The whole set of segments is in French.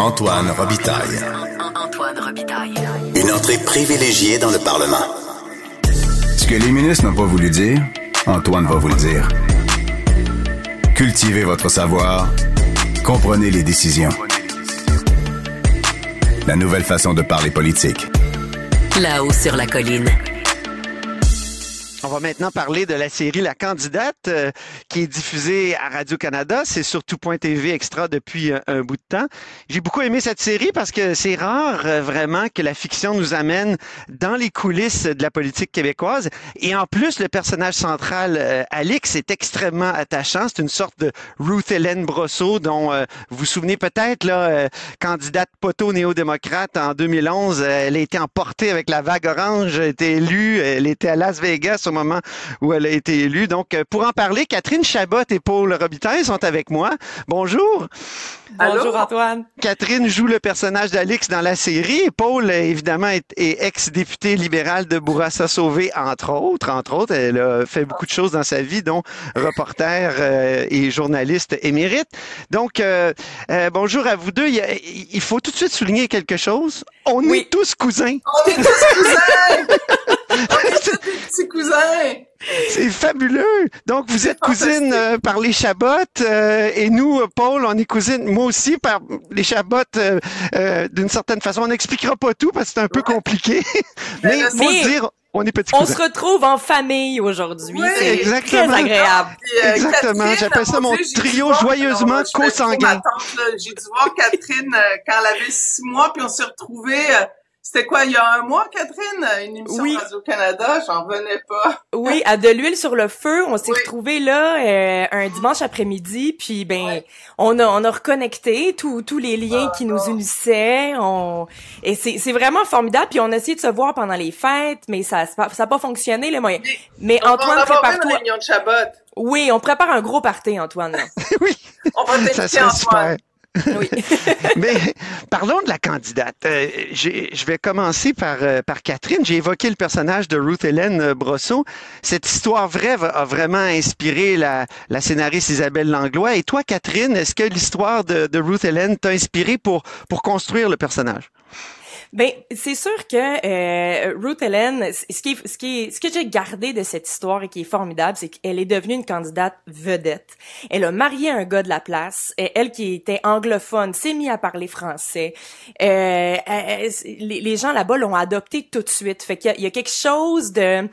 Antoine Robitaille. Antoine Robitaille. Une entrée privilégiée dans le Parlement. Ce que les ministres n'ont pas voulu dire, Antoine va vous le dire. Cultivez votre savoir. Comprenez les décisions. La nouvelle façon de parler politique. Là-haut sur la colline. Maintenant parler de la série La Candidate euh, qui est diffusée à Radio-Canada. C'est sur tout.tv extra depuis un, un bout de temps. J'ai beaucoup aimé cette série parce que c'est rare euh, vraiment que la fiction nous amène dans les coulisses de la politique québécoise. Et en plus, le personnage central, euh, Alix, est extrêmement attachant. C'est une sorte de Ruth Hélène Brosseau dont euh, vous vous souvenez peut-être, là, euh, candidate poteau néo-démocrate en 2011. elle a été emportée avec la vague orange, elle a été élue, elle était à Las Vegas au moment où elle a été élue. Donc, euh, pour en parler, Catherine Chabot et Paul Robitaille sont avec moi. Bonjour. Bonjour Antoine. Catherine joue le personnage d'Alix dans la série. Paul, euh, évidemment, est, est ex-député libéral de Bourassa Sauvé, entre autres. Entre autres, elle a fait beaucoup de choses dans sa vie, dont reporter euh, et journaliste émérite. Donc, euh, euh, bonjour à vous deux. Il, faut tout de suite souligner quelque chose. On Oui. est tous cousins. On est tous cousins! Cousins! C'est fabuleux. Donc, vous êtes cousine euh, par les Chabottes euh, et nous, euh, Paul, on est cousine, moi aussi, par les Chabottes euh, euh, d'une certaine façon. On n'expliquera pas tout parce que c'est un peu compliqué. Mais Mais faut mais- dire, on est petits On se retrouve en famille aujourd'hui. Oui, c'est exactement. très agréable. Puis, euh, Exactement, j'appelle ça mon Dieu, trio joyeusement là. J'ai dû voir Catherine euh, quand elle avait six mois, puis on s'est retrouvés... c'était quoi, il y a un mois, Catherine? Une émission Oui. Radio-Canada? J'en revenais pas. Oui, à de l'huile sur le feu, on s'est Oui. retrouvés là euh, un dimanche après-midi, puis ben Ouais. on a on a reconnecté tous tous les liens Ah, qui nous non. unissaient. On et c'est c'est vraiment formidable. Puis on a essayé de se voir pendant les fêtes, mais ça ça a pas fonctionné le moyen. Mais On Antoine, prépare-toi. réunion de Chabot. Oui, on prépare un gros party, Antoine. là. oui, On va ça t'inviter, serait super. Oui. Mais parlons de la candidate. Euh, je vais commencer par, euh, par Catherine. J'ai évoqué le personnage de Ruth Hélène euh, Brosseau. Cette histoire vraie a vraiment inspiré la, la scénariste Isabelle Langlois. Et toi, Catherine, est-ce que l'histoire de, de Ruth Hélène t'a inspiré pour, pour construire le personnage? Ben, c'est sûr que euh, Ruth Helen, c- ce qui, ce qui, ce que j'ai gardé de cette histoire et qui est formidable, c'est qu'elle est devenue une candidate vedette. Elle a marié un gars de la place. Elle qui était anglophone s'est mis à parler français. Euh, elle- elle- les, gens là-bas l'ont adoptée tout de suite. Fait qu'il y a quelque chose de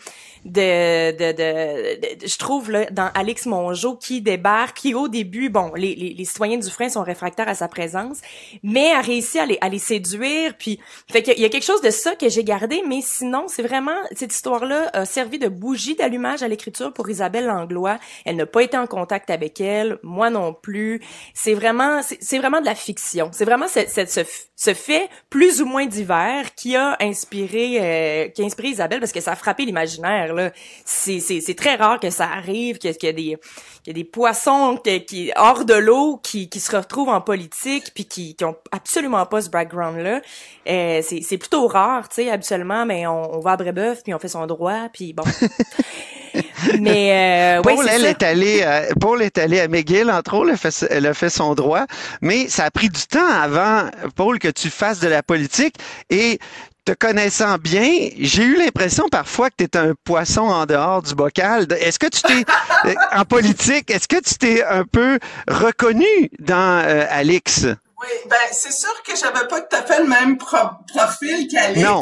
de, de, de, de- je trouve là dans Alex Mongeau qui débarque, qui au début, bon, les, les, les citoyens du frein sont réfractaires à sa présence, mais a réussi à les, à les séduire, puis fait qu'il y a- quelque chose de ça que j'ai gardé, mais sinon c'est vraiment cette histoire-là a servi de bougie d'allumage à l'écriture pour Isabelle Langlois. Elle n'a pas été en contact avec elle, moi non plus. C'est vraiment, c'est vraiment de la fiction. C'est vraiment ce, f- ce fait plus ou moins divers qui a inspiré, euh, qui a inspiré Isabelle parce que ça a frappé l'imaginaire. Là, c'est très rare que ça arrive, qu'il y a des qu'il y a des poissons que- qui hors de l'eau qui qui se retrouvent en politique puis qui qui ont absolument pas ce background là. Euh, c'est c'est plutôt rare, tu sais, habituellement, mais on, on va à Brébeuf puis on fait son droit puis bon. mais euh, ouais, Paul, c'est elle ça. est allée, à- Paul est allée à McGill, entre autres, elle a, fait, elle a fait son droit, mais ça a pris du temps avant, Paul, que tu fasses de la politique et te connaissant bien, j'ai eu l'impression parfois que tu étais un poisson en dehors du bocal. Est-ce que tu t'es, euh, en politique, est-ce que tu t'es un peu reconnu dans euh, Alix? Oui, ben c'est sûr que j'avais pas tout à fait le même pro- profil qu'Alex. Non.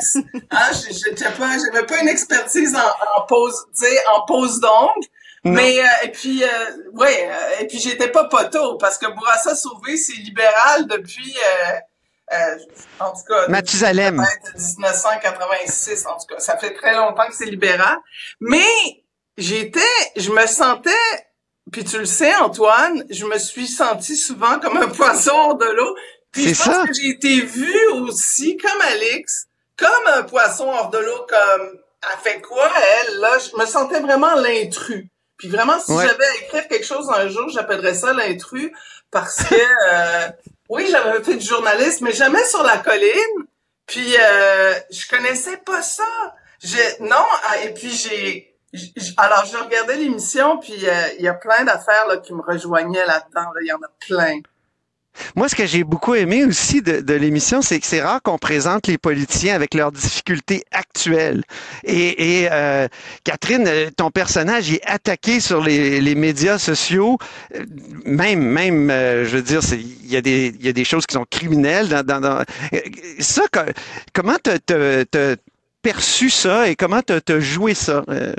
Hein, je- j'étais pas, j'avais pas une expertise en, en pose, tu sais, en pose d'ongles. Mais euh, et puis euh, ouais, euh, et puis j'étais pas poteau parce que Bourassa Sauvé c'est libéral depuis euh, euh, en tout cas Mathusalem. peut-être 1986 en tout cas, ça fait très longtemps que c'est libéral. Mais j'étais, je me sentais puis tu le sais, Antoine, je me suis sentie souvent comme un poisson hors de l'eau. Puis je pense ça. que j'ai été vue aussi, comme Alix, comme un poisson hors de l'eau, comme elle fait quoi, elle, là? Je me sentais vraiment l'intrus. Puis vraiment, si Ouais. j'avais à écrire quelque chose un jour, j'appellerais ça l'intrus parce que, euh, oui, j'avais fait du journalisme, mais jamais sur la colline. Puis, euh, je connaissais pas ça. J'ai, non, ah, et puis j'ai, alors je regardais l'émission, puis euh, il y a plein d'affaires là qui me rejoignaient là-dedans. là. Il y en a plein. Moi, ce que j'ai beaucoup aimé aussi de, de l'émission, c'est que c'est rare qu'on présente les politiciens avec leurs difficultés actuelles. Et, et euh, Catherine, euh, ton personnage est attaqué sur les, les médias sociaux. Euh, Même, même, euh, je veux dire, il y a des, y a des choses qui sont criminelles. Dans, dans, dans- ça, co- comment t'as t'as- t'as perçu ça et comment t'as t'as joué ça? Euh,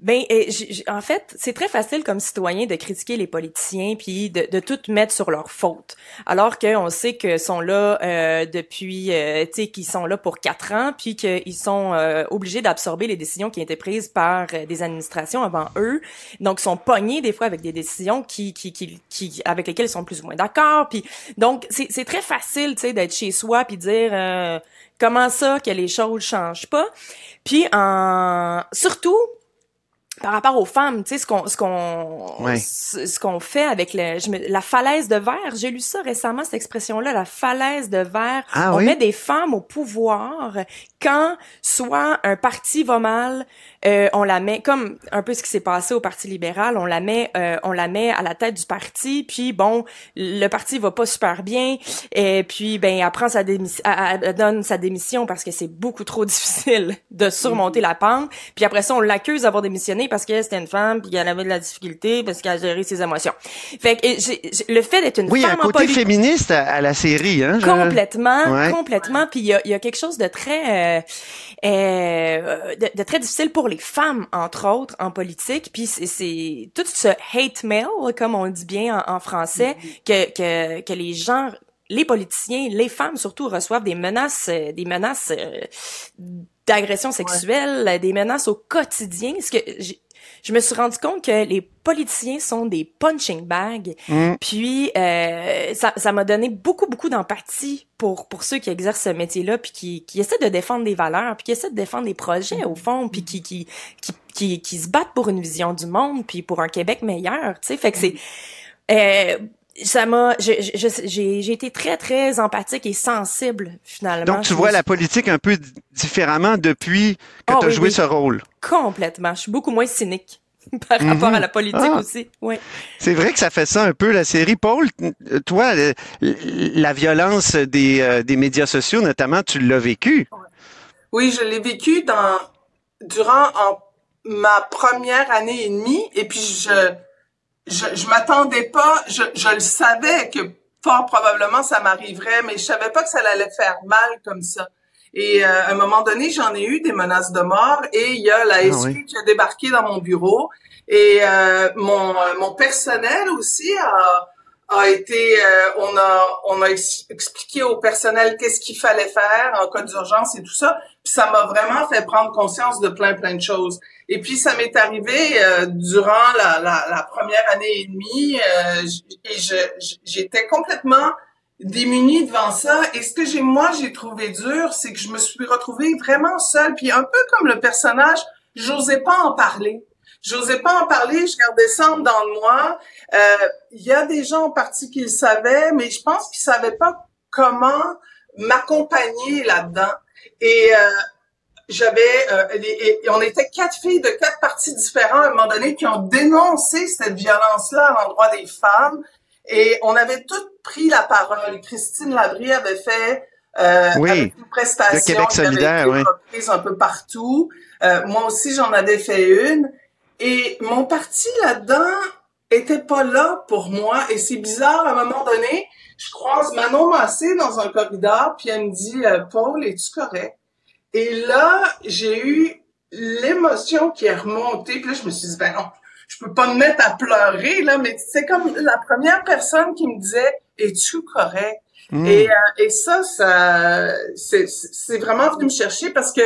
Ben, euh, en fait, c'est très facile comme citoyen de critiquer les politiciens puis de, tout mettre sur leur faute. Alors qu'on sait qu'ils sont là euh, depuis, euh, tu sais, qu'ils sont là pour quatre ans puis qu'ils sont euh, obligés d'absorber les décisions qui été prises par des administrations avant eux. Donc, ils sont pognés des fois avec des décisions qui, qui, qui, qui avec lesquelles ils sont plus ou moins d'accord. Puis, donc, c'est très facile, tu sais, d'être chez soi puis dire comment ça que les choses changent pas. Puis, en surtout par rapport aux femmes, tu sais, ce qu'on, ce qu'on, Ouais. ce, ce qu'on fait avec le, je me- la falaise de verre. J'ai lu ça récemment, cette expression-là, la falaise de verre. Ah on oui? met des femmes au pouvoir quand soit un parti va mal, euh, on la met comme un peu ce qui s'est passé au Parti libéral, on la met, euh, on la met à la tête du parti, puis bon, le parti va pas super bien, et puis ben elle prend sa démission, elle, donne sa démission parce que c'est beaucoup trop difficile de surmonter la pente, puis après ça on l'accuse d'avoir démissionné parce que c'était une femme, puis qu'elle avait de la difficulté parce qu'elle a géré ses émotions. Fait que et le fait d'être une oui, il y a un femme en côté féministe à, à la série. Hein, je- Complètement, Ouais. complètement. Puis il y a, il y a quelque chose de très, euh, euh, de, de très difficile pour les femmes, entre autres, en politique. Puis c'est- c'est tout ce hate mail, comme on dit bien en, en français, que, que que les gens, les politiciens, les femmes surtout reçoivent des menaces, euh, des menaces euh, d'agression sexuelle, des menaces au quotidien. Ce que je me suis rendu compte que les politiciens sont des punching bags. Mm. Puis euh, ça ça m'a donné beaucoup beaucoup d'empathie pour pour ceux qui exercent ce métier-là puis qui qui essaient de défendre des valeurs, puis qui essaient de défendre des projets au fond, puis qui qui qui qui, qui se battent pour une vision du monde, puis pour un Québec meilleur, tu sais. Fait que c'est euh, ça m'a j'ai j'ai été très très empathique et sensible finalement. Donc, tu vois la politique un peu différemment depuis que Ah tu as oui, joué oui. ce rôle. Complètement. Je suis beaucoup moins cynique par rapport à la politique Ah. aussi. Ouais. C'est vrai que ça fait ça un peu, la série. Paul, toi, le- la violence des, euh, des médias sociaux, notamment, tu l'as vécu. Oui, je l'ai vécu dans durant en, ma première année et demie et puis je je, je m'attendais pas, je, je le savais que fort probablement ça m'arriverait, mais je savais pas que ça allait faire mal comme ça. Et euh, à un moment donné, j'en ai eu des menaces de mort et il y a la SQ oui. qui a débarqué dans mon bureau et euh, mon euh, mon personnel aussi a a été euh, on a on a ex- expliqué au personnel qu'est-ce qu'il fallait faire en cas d'urgence et tout ça. Puis ça m'a vraiment fait prendre conscience de plein plein de choses. Et puis ça m'est arrivé euh, durant la, la, la première année et demie euh, j'étais complètement démunie devant ça. Et ce que j'ai moi j'ai trouvé dur c'est que je me suis retrouvée vraiment seule puis un peu comme le personnage j'osais pas en parler J'osais pas en parler, je gardais ça en dedans de moi. Euh, Il y a des gens en partie qui le savaient, mais je pense qu'ils savaient pas comment m'accompagner là-dedans. Et euh, j'avais, euh, et on était quatre filles de quatre partis différents à un moment donné qui ont dénoncé cette violence-là à l'endroit des femmes. Et on avait toutes pris la parole. Christine Labrie avait fait euh, Oui, avec une prestation de Québec solidaire, été oui. un peu partout. Euh, moi aussi, j'en avais fait une. Et mon parti là-dedans était pas là pour moi. Et c'est bizarre, à un moment donné, je croise Manon Massé dans un corridor, puis elle me dit euh, Paul, es-tu correct? Et là, j'ai eu l'émotion qui est remontée. Puis là, je me suis dit, ben non, je peux pas me mettre à pleurer, là, mais c'est comme la première personne qui me disait, es-tu correct? Mm. Et, euh, et ça, ça, c'est c'est vraiment venu me chercher parce que,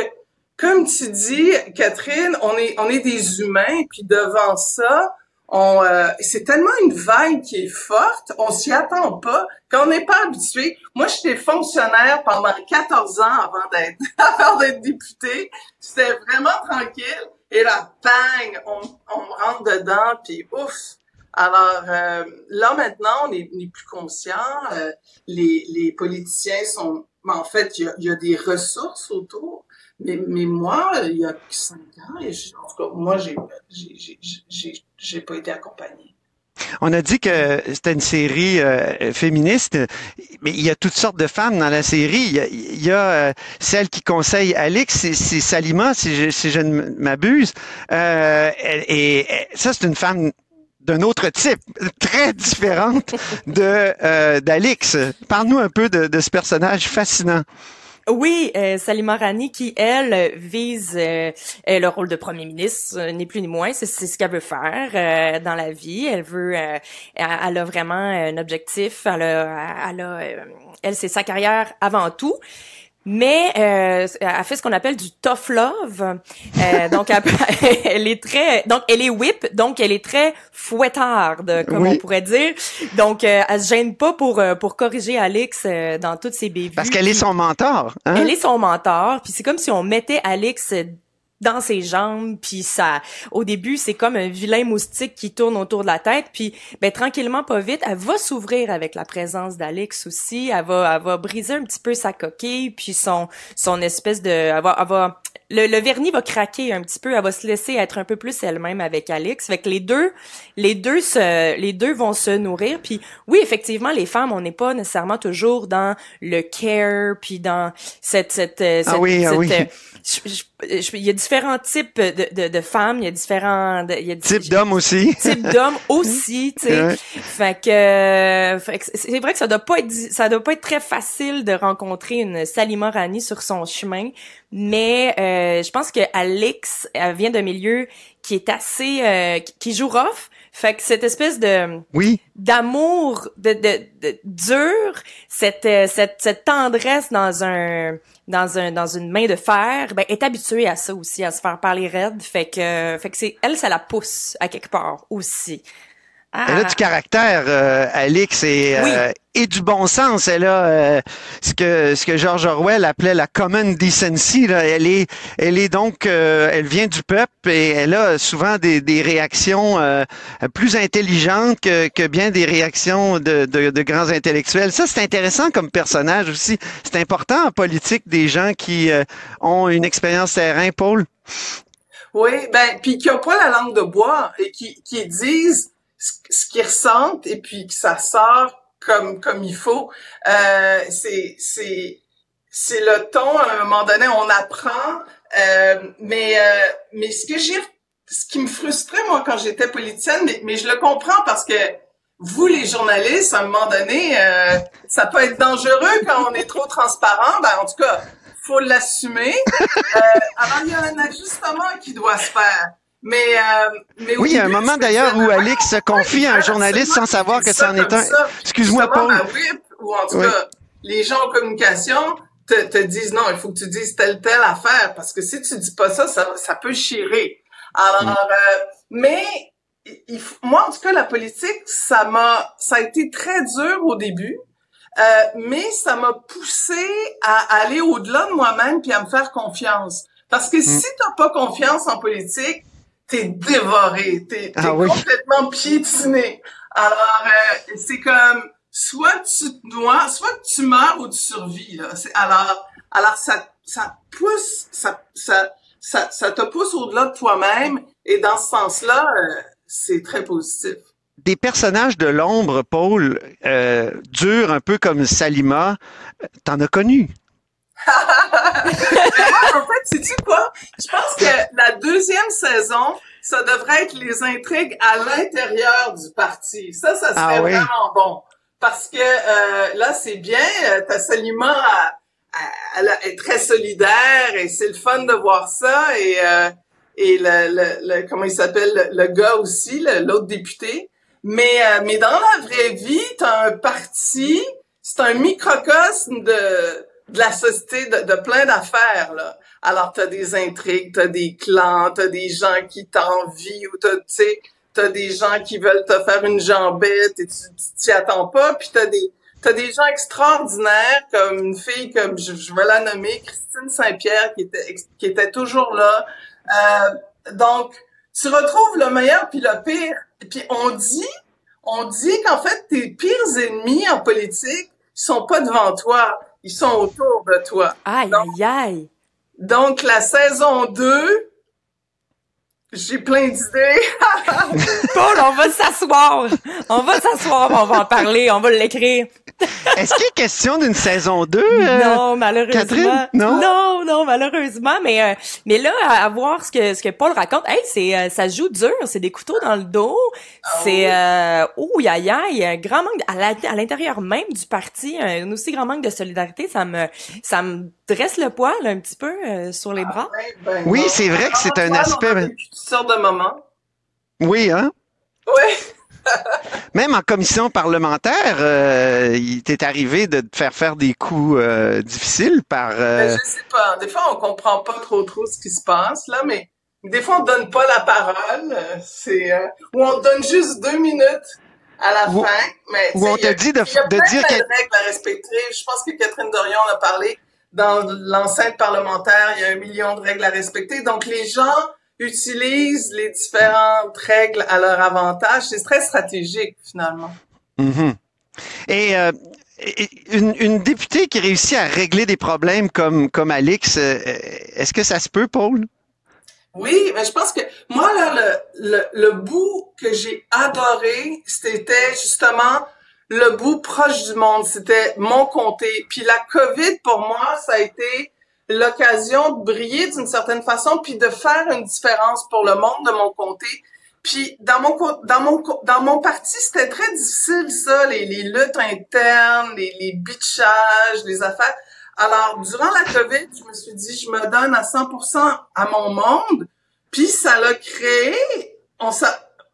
comme tu dis, Catherine, on est, on est des humains, puis devant ça, on, euh, c'est tellement une vague qui est forte, on s'y attend pas, qu'on n'est pas habitué. Moi, j'étais fonctionnaire pendant 14 ans avant d'être, avant d'être députée. C'était vraiment tranquille. Et là, bang, on, on rentre dedans, puis ouf. Alors euh, là maintenant, on est, on est plus conscient. euh, les, les politiciens sont, mais en fait, il y a, y a des ressources autour. Mais, mais moi, il y a cinq ans, je- en tout cas, moi, j'ai, j'ai, j'ai, j'ai, pas été accompagnée. on a dit que c'était une série euh, féministe, mais il y a toutes sortes de femmes dans la série. Il y a, il y a, euh, celle qui conseille Alix, c'est, c'est Salima, si je, si je ne m'abuse. Euh, et, et ça, c'est une femme d'un autre type, très différente de euh, d'Alix. Parle-nous un peu de, de ce personnage fascinant. Oui, euh, Salima Rani qui, elle, vise euh, euh, le rôle de premier ministre, euh, ni plus ni moins. C'est ce qu'elle veut faire euh, dans la vie. Elle veut, elle a vraiment un objectif. Elle a, elle, elle c'est sa carrière avant tout. Mais euh, elle fait ce qu'on appelle du tough love. Euh, donc elle, elle est très donc elle est whip, donc elle est très fouettarde comme Oui. on pourrait dire. Donc euh, elle se gêne pas pour euh, pour corriger Alix euh, dans toutes ses bévues. Parce qu'elle est son mentor. Hein? elle est son mentor, puis c'est comme si on mettait Alex dans ses jambes, puis ça, au début, c'est comme un vilain moustique qui tourne autour de la tête, puis ben tranquillement, pas vite, elle va s'ouvrir avec la présence d'Alex aussi, elle va, elle va briser un petit peu sa coquille, puis son, son espèce de, elle va, elle va- le, le vernis va craquer un petit peu, elle va se laisser être un peu plus elle-même avec Alex, fait que les deux, les deux se, les deux vont se nourrir, puis oui, effectivement, les femmes, on n'est pas nécessairement toujours dans le care, puis dans cette, cette, euh, Ah cette- oui, ah oui. Je- je- je- il y a différents types de, de, de femmes, il y a différents, il y a Type d'homme aussi. type d'hommes aussi, tu sais. Ouais. Fait que, fait que c'est vrai que ça doit pas être ça doit pas être très facile de rencontrer une Salima Rani sur son chemin, mais euh, je pense que Alex elle vient d'un milieu qui est assez euh, qui- qui joue rough. Fait que cette espèce de Oui. d'amour de, de, de dur, cette, euh, cette cette tendresse dans un dans un dans une main de fer, ben est habituée à ça aussi, à se faire parler raide. Fait que fait que c'est elle, ça la pousse à quelque part aussi. Ah, Elle a du caractère, euh, Alix, et, euh, et du bon sens. Elle a euh, ce que ce que George Orwell appelait la common decency. Là. Elle est elle est donc euh, elle vient du peuple et elle a souvent des, des réactions euh, plus intelligentes que, que bien des réactions de, de, de grands intellectuels. Ça c'est intéressant comme personnage aussi. C'est important en politique des gens qui euh, ont une expérience terrain, Paul. Oui, ben, puis qui ont pas la langue de bois et qui, qui disent ce, qu'ils ressentent et puis que ça sort comme comme il faut. Euh, c'est c'est c'est le ton. À un moment donné, on apprend. Euh, mais euh, mais ce que j'ai, ce qui me frustrait moi quand j'étais politicienne, mais, mais je le comprends parce que vous les journalistes, à un moment donné, euh, ça peut être dangereux quand on est trop transparent. Ben en tout cas, faut l'assumer. Euh, alors il y a un ajustement qui doit se faire. Mais, euh, mais Oui, il y a un moment d'ailleurs où Alix se confie à un journaliste sans savoir que c'en est un. Excuse-moi, Paul. ou en tout Oui. cas, les gens en communication te, te disent non, il faut que tu dises telle telle affaire parce que si tu dis pas ça, ça, ça peut chirer. Alors, Mm. euh, mais il- moi en tout cas la politique, ça m'a, ça a été très dur au début. Euh, mais ça m'a poussé à aller au-delà de moi-même puis à me faire confiance. Parce que Mm. si t'as pas confiance en politique, t'es dévoré, t'es Ah oui. complètement piétiné. Alors, euh, c'est comme, soit tu te noies, soit tu meurs ou tu survis, là. Alors, alors ça, ça pousse, ça, ça, ça, ça te pousse au-delà de toi-même, et dans ce sens-là, euh, c'est très positif. des personnages de l'ombre, Paul, euh, durs, un peu comme Salima, t'en as connu? Moi, sais-tu quoi? Je pense que la deuxième saison, ça devrait être les intrigues à l'intérieur du parti. Ça, ça serait Ah oui. vraiment bon. Parce que euh, là, c'est bien, euh, ta Salima, elle, elle est très solidaire et c'est le fun de voir ça. Et, euh, et le, le, le- comment il s'appelle, le, le gars aussi, l'autre député. Mais, euh, mais dans la vraie vie, t'as un parti, c'est un microcosme de, de la société, de, de plein d'affaires, là. Alors, t'as des intrigues, t'as des clans, t'as des gens qui t'envient, ou t'as, tu sais, t'as des gens qui veulent te faire une jambette et tu t'y attends pas, puis t'as des, t'as des gens extraordinaires, comme une fille comme, je, je vais la nommer, Christine Saint-Pierre, qui était, qui était toujours là. Euh, donc, tu retrouves le meilleur puis le pire. Puis on dit, on dit qu'en fait, tes pires ennemis en politique, ils sont pas devant toi, ils sont autour de toi. Aïe, Donc, aïe, aïe. Donc, la saison 2, J'ai plein d'idées. Paul, on va s'asseoir. On va s'asseoir, on va en parler, on va l'écrire. Est-ce qu'il est question d'une saison 2? non, malheureusement. Catherine? Non? non, non, malheureusement. Mais euh, mais là, à, à voir ce que ce que Paul raconte, hey, c'est euh, ça joue dur. C'est des couteaux dans le dos. C'est euh, ouh, aïe, aïe, un grand manque à la- à l'intérieur même du parti, un aussi grand manque de solidarité. Ça me ça me dresse le poil un petit peu euh, sur les bras. Ouais, ben Oui, c'est vrai que c'est un aspect- sortes de moments. Oui, hein? Oui. Même en commission parlementaire, euh, il t'est arrivé de te faire faire des coups euh, difficiles par... euh, Ben, je sais pas. Des fois, on comprend pas trop trop ce qui se passe, là, mais des fois, on donne pas la parole. euh, C'est, ou on donne juste deux minutes à la Ou- fin. Mais, ou on te dit de- y a de plein, dire de règles à respecter. Je pense que Catherine Dorion en a parlé. Dans l'enceinte parlementaire, il y a un million de règles à respecter. Donc, les gens utilisent les différentes règles à leur avantage. C'est très stratégique, finalement. mhm. Et, euh, une, une députée qui réussit à régler des problèmes comme, comme Alix, euh, est-ce que ça se peut, Paul? Oui, mais je pense que moi là le le, le bout que j'ai adoré, c'était justement le bout proche du monde, c'était mon comté. Puis la Covid pour moi, ça a été l'occasion de briller d'une certaine façon puis de faire une différence pour le monde de mon comté. Puis dans mon dans mon dans mon parti, c'était très difficile ça, les, les luttes internes, les, les bitchages, les affaires. Alors durant la Covid, je me suis dit je me donne à 100% à mon monde, puis ça l'a créé. On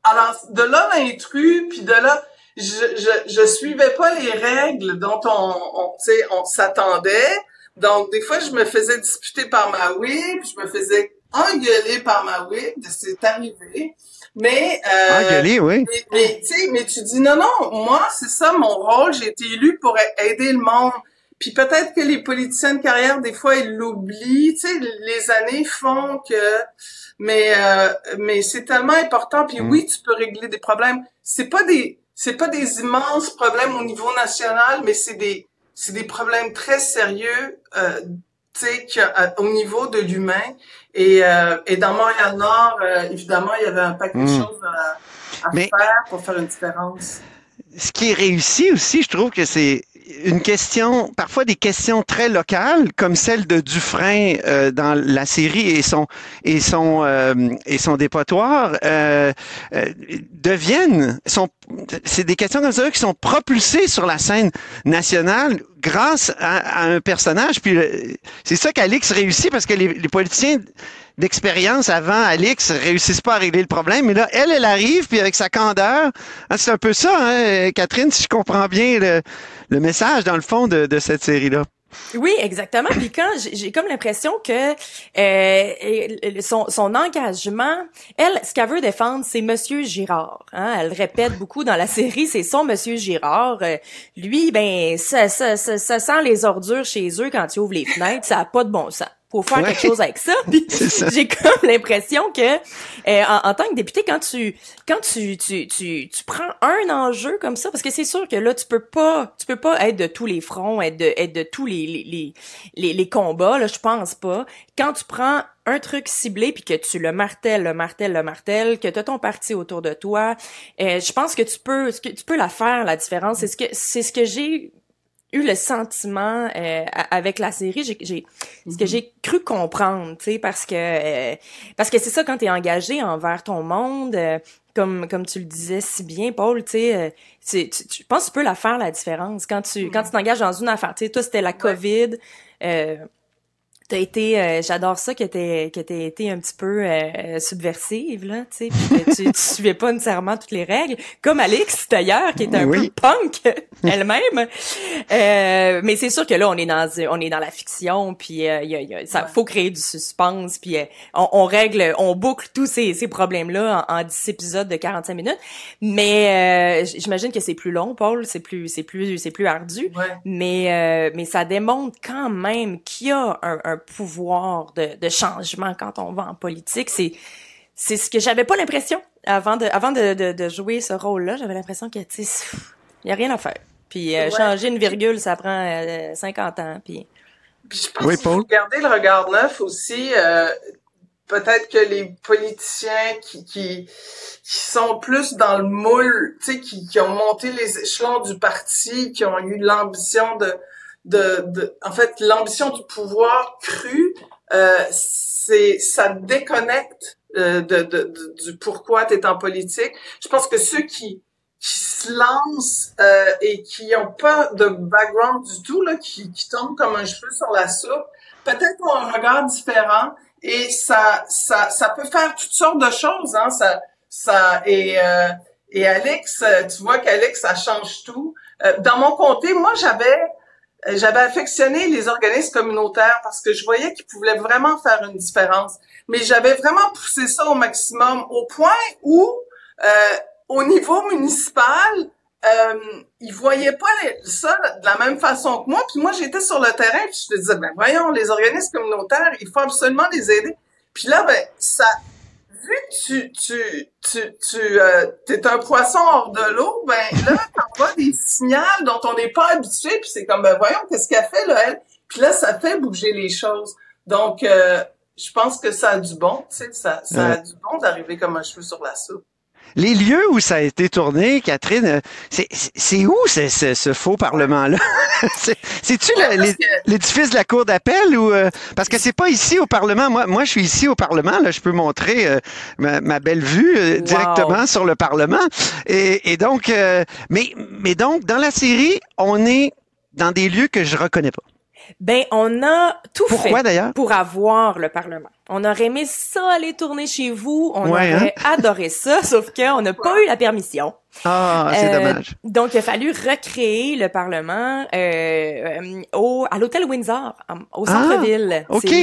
alors de là l'intrus, puis de là je, je je suivais pas les règles dont on, on on s'attendait. Donc des fois je me faisais disputer par ma whip, je me faisais engueuler par ma whip, c'est arrivé. Mais euh, Engueuler, oui. mais, mais, tu sais, mais tu dis non, non, moi, c'est ça mon rôle. J'ai été élu pour aider le monde. Puis peut-être que les politiciens de carrière, des fois, ils l'oublient. Tu sais, les années font que... Mais euh, mais c'est tellement important. Puis Mm. oui, tu peux régler des problèmes. C'est pas des c'est pas des immenses problèmes au niveau national, mais c'est des c'est des problèmes très sérieux. Euh, tu sais, euh, au niveau de l'humain. Et, euh, et dans Montréal-Nord, euh, évidemment, il y avait un paquet de Mm. choses à, à Mais- faire pour faire une différence. ce qui est réussi aussi, je trouve que c'est une question, parfois des questions très locales, comme celle de Dufresne euh, dans la série et son et son euh, et son dépotoir, euh, euh, deviennent sont c'est des questions comme ça qui sont propulsées sur la scène nationale grâce à, à un personnage. Puis euh, c'est ça qu'Alix réussit parce que les, les politiciens d'expérience avant Alix réussissent pas à régler le problème, mais là elle elle arrive puis avec sa candeur, hein, c'est un peu ça, hein, Catherine, si je comprends bien le, message dans le fond de, cette série là. Oui, exactement. Puis quand j'ai- comme l'impression que euh, son, son engagement, elle, ce qu'elle veut défendre, c'est Monsieur Girard. Hein? Elle répète beaucoup dans la série, c'est son Monsieur Girard. Euh, lui, ben, ça, ça, ça, ça sent les ordures chez eux quand ils ouvrent les fenêtres. Ça a pas de bon sens. Faut faire Ouais. quelque chose avec ça. Puis ça. j'ai comme l'impression que euh, en, en tant que député, quand tu quand tu, tu tu tu prends un enjeu comme ça, parce que c'est sûr que là tu peux pas tu peux pas être de tous les fronts, être de être de tous les les les, les, les combats là, je pense pas. Quand tu prends un truc ciblé puis que tu le martèles, le martèles, le martèles, que tu as ton parti autour de toi, euh, je pense que tu peux tu peux la faire la différence? C'est ce que c'est ce que j'ai eu le sentiment euh, avec la série, j'ai, j'ai ce que j'ai cru comprendre, tu sais, parce que euh, parce que c'est ça quand t'es engagé envers ton monde, euh, comme comme tu le disais si bien, Paul, tu sais, euh, tu, tu- je pense que tu peux la faire la différence quand tu quand tu t'engages dans une affaire. Tu sais, toi c'était la COVID. T'as été, euh, j'adore ça que t'aies que t'aies été un petit peu euh, subversive là, tu sais, tu, tu suivais pas nécessairement toutes les règles, comme Alix d'ailleurs qui est un Oui. peu punk elle-même. Euh, mais c'est sûr que là on est dans on est dans la fiction, puis euh, il y a, il y a- ça faut créer du suspense, puis euh, on, on règle, on boucle tous ces, ces problèmes là en, en 10 épisodes de 45 minutes. Mais euh, j'imagine que c'est plus long, Paul, c'est plus c'est plus c'est plus ardu. Ouais. Mais euh, mais ça démontre quand même qu'il y a un, un pouvoir de, de changement quand on va en politique. C'est c'est ce que j'avais pas l'impression avant de avant de, de, de jouer ce rôle-là. J'avais l'impression que tu sais, il y a rien à faire. Puis euh, Ouais. changer une virgule, ça prend euh, 50 ans. Puis Puis je pense Oui, Paul? garder le regard neuf aussi. Euh, peut-être que les politiciens qui, qui, qui sont plus dans le moule, tu sais, qui, qui ont monté les échelons du parti, qui ont eu l'ambition de, de, de, en fait, l'ambition du pouvoir cru, euh, c'est, ça déconnecte euh, de, de, du pourquoi tu es en politique. Je pense que ceux qui, qui se lancent euh, et qui ont pas de background du tout, là, qui, qui tombent comme un cheveu sur la soupe, peut-être ont un regard différent et ça, ça, ça peut faire toutes sortes de choses. Hein, ça, ça et euh, et Alex, tu vois qu'Alex, ça change tout. Euh, dans mon comté, moi, j'avais j'avais affectionné les organismes communautaires parce que je voyais qu'ils pouvaient vraiment faire une différence. Mais j'avais vraiment poussé ça au maximum, au point où, euh, au niveau municipal, euh, ils voyaient pas ça de la même façon que moi. Puis moi, j'étais sur le terrain, puis je me disais, ben voyons, les organismes communautaires, il faut absolument les aider. Puis là, ben ça, vu que tu tu tu tu euh, t'es un poisson hors de l'eau, ben là, t'envoies des signaux dont on n'est pas habitué, puis c'est comme, ben voyons, qu'est-ce qu'elle fait là, elle? Puis là, ça fait bouger les choses. Donc, euh, je pense que ça a du bon, tu sais, ça, ça a du bon d'arriver comme un cheveu sur la soupe. Les lieux où ça a été tourné, Catherine, euh, c'est où ce, faux parlement-là? C'est-tu Ouais, l'édifice de la Cour d'appel ou euh, parce que c'est pas ici au Parlement. Moi, moi, je suis ici au Parlement. Là, je peux montrer euh, ma, ma belle vue euh, Wow. directement sur le Parlement. Et, et donc, euh, mais, mais donc, dans la série, on est dans des lieux que je reconnais pas. Ben, on a tout Pourquoi fait d'ailleurs? pour avoir le Parlement. On aurait aimé ça aller tourner chez vous. On Ouais, hein? aurait adoré ça, sauf qu'on n'a pas eu la permission. Ah, c'est Euh, dommage. Donc, il a fallu recréer le Parlement euh, euh, au, à l'hôtel Windsor, au Ah, centre-ville. ok.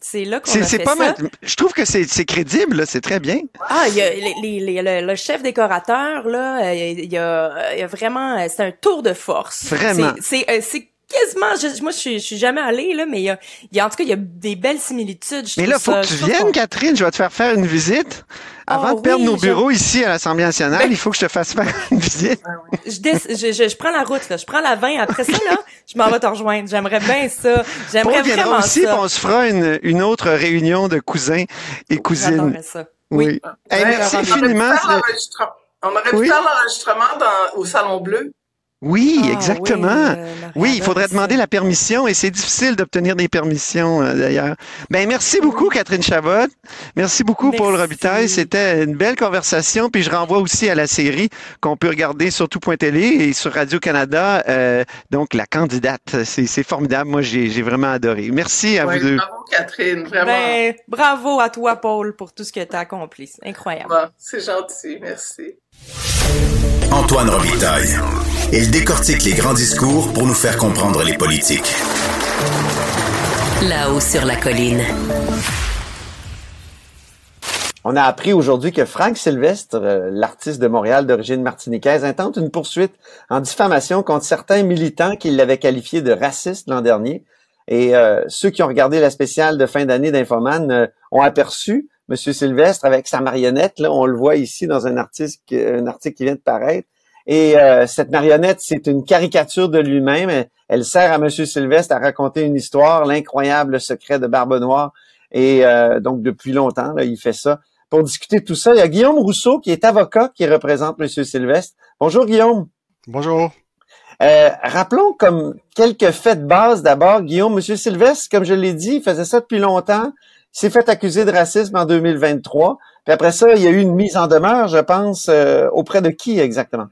C'est là, qu'on a fait c'est pas ça. mal. Je trouve que c'est c'est crédible, là, c'est très bien. Ah, il y a les, les- les- le, le chef décorateur là, euh, il y a, il y a vraiment, c'est un tour de force. Vraiment. C'est, c'est, c'est quasiment, je- moi je suis, je suis jamais allée là, mais il y a, il y a en tout cas il y a des belles similitudes. je Mais là, faut ça- que tu viennes, Catherine. Je vais te faire faire une visite. Avant Ah de perdre oui, nos je- bureaux ici à l'Assemblée nationale, Ben- il faut que je te fasse faire une visite. Je, des- je, je, je prends la route là, je prends la 20 après ça là, je m'en vais te rejoindre. J'aimerais bien ça. J'aimerais vraiment aussi, ça. on se fera une, une autre réunion de cousins et cousines. Ça. Oui. Oui. Hey, Ouais, merci infiniment. On aurait pu l'enregistrement- Oui. faire l'enregistrement dans- au Salon Bleu. Oui, Ah, exactement. oui, euh, Oui, il faudrait demander la permission et c'est difficile d'obtenir des permissions euh, d'ailleurs. Ben merci beaucoup Catherine Chabot. Merci beaucoup Paul. Robitaille. C'était une belle conversation. Puis je renvoie aussi à la série qu'on peut regarder sur tout.tv et sur Radio Canada. euh, donc la candidate, c'est c'est formidable. Moi j'ai j'ai vraiment adoré. Merci à Ouais, vous deux. bravo Catherine, vraiment. Ben, bravo à toi, Paul, pour tout ce que tu as accompli. C'est incroyable. Bon, c'est gentil, merci. Antoine Robitaille. Il décortique les grands discours pour nous faire comprendre les politiques. Là-haut sur la colline. On a appris aujourd'hui que Franck Sylvestre, euh, l'artiste de Montréal d'origine martiniquaise, intente une poursuite en diffamation contre certains militants qui l'avaient qualifié de raciste l'an dernier. Et euh, ceux qui ont regardé la spéciale de fin d'année d'Infoman euh, ont aperçu M. Sylvestre avec sa marionnette. Là, on le voit ici dans un article, un article qui vient de paraître. Et euh, cette marionnette, c'est une caricature de lui-même. Elle, elle sert à M. Sylvestre à raconter une histoire, l'incroyable secret de Barbe Noire. Et euh, donc, depuis longtemps, là, il fait ça. Pour discuter de tout ça, il y a Guillaume Rousseau, qui est avocat, qui représente M. Sylvestre. Bonjour, Guillaume. Bonjour. Euh, rappelons comme quelques faits de base d'abord. Guillaume, M. Sylvestre, comme je l'ai dit, il faisait ça depuis longtemps. S'est fait accuser de racisme en 2023. Puis après ça, il y a eu une mise en demeure, je pense, euh, auprès de qui exactement?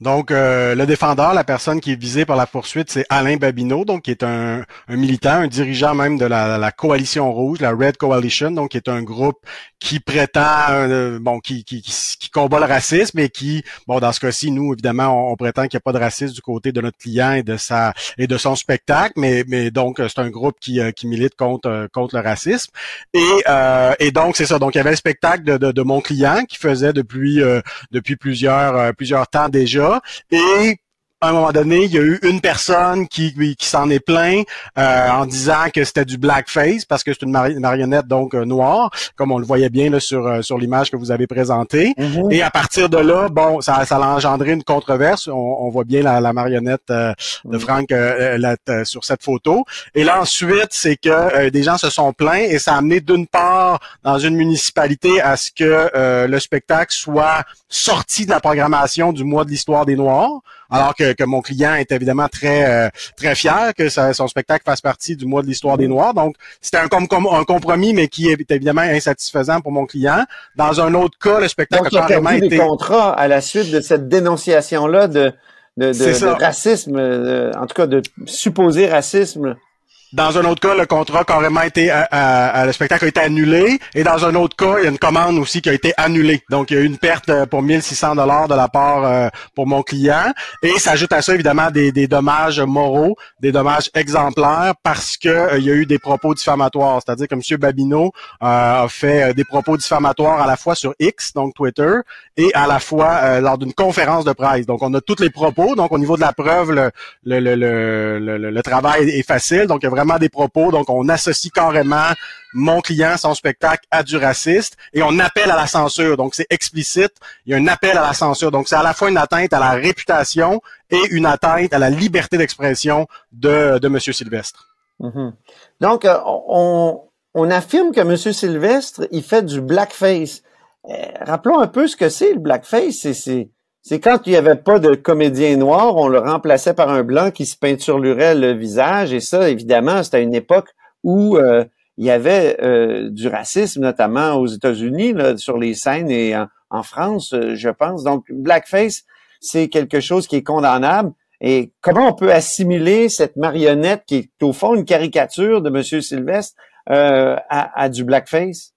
Donc, euh, le défendeur, la personne qui est visée par la poursuite, c'est Alain Babineau, donc qui est un, un militant, un dirigeant même de la, la coalition rouge, la Red Coalition, donc qui est un groupe qui prétend, euh, bon, qui, qui, qui, combat le racisme et qui, bon, dans ce cas-ci, nous, évidemment, on, prétend qu'il n'y a pas de racisme du côté de notre client et de sa et de son spectacle, mais, mais donc c'est un groupe qui, euh, qui milite contre euh, contre le racisme. Et, euh, et donc c'est ça. Donc il y avait le spectacle de, de, de mon client qui faisait depuis euh, depuis plusieurs euh, plusieurs temps déjà. Et à un moment donné, il y a eu une personne qui, qui s'en est plaint euh, en disant que c'était du blackface parce que c'est une marionnette donc euh, noire, comme on le voyait bien là, sur euh, sur l'image que vous avez présentée. Mhm. Et à partir de là, bon, ça, ça a engendré une controverse. On, on voit bien la, la marionnette de Mhm. Frank la, sur cette photo. Et là ensuite, c'est que des gens se sont plaints et ça a amené d'une part dans une municipalité à ce que le spectacle soit sorti de la programmation du mois de l'histoire des Noirs, alors que, que mon client est évidemment très euh, très fier que ça, son spectacle fasse partie du mois de l'histoire des Noirs. Donc, c'était un, com un compromis, mais qui est évidemment insatisfaisant pour mon client. Dans un autre cas, le spectacle Donc, a carrément perdu été... des contrats à la suite de cette dénonciation-là de, de, de, racisme, de- en tout cas de supposé racisme. Dans un autre cas, le contrat a été, à- à- le spectacle a été annulé. Et dans un autre cas, il y a une commande aussi qui a été annulée. Donc, il y a eu une perte euh, pour 1600 dollars de la part euh, pour mon client. Et s'ajoute à ça, évidemment, des, des dommages moraux, des dommages exemplaires parce que euh, il y a eu des propos diffamatoires. C'est-à-dire que M. Babineau euh, a fait euh, des propos diffamatoires à la fois sur X, donc Twitter, et à la fois euh, lors d'une conférence de presse. Donc, on a tous les propos. Donc, au niveau de la preuve, le, le, le- le travail est facile. Donc, il y a vraiment des propos. Donc, on associe carrément mon client, son spectacle, à du raciste et on appelle à la censure. Donc, c'est explicite. Il y a un appel à la censure. Donc, c'est à la fois une atteinte à la réputation et une atteinte à la liberté d'expression de, de M. Sylvestre. Mhm. Donc, euh, on, on affirme que M. Sylvestre, il fait du blackface. Euh, rappelons un peu ce que c'est le blackface. C'est, c'est, quand il n'y avait pas de comédien noir, on le remplaçait par un blanc qui se peinturelurait le visage. Et ça, évidemment, c'était une époque où euh, il y avait euh, du racisme, notamment aux États-Unis, sur les scènes et en, France, euh, je pense. Donc, blackface, c'est quelque chose qui est condamnable. Et comment on peut assimiler cette marionnette qui est au fond une caricature de M. Sylvestre à du blackface?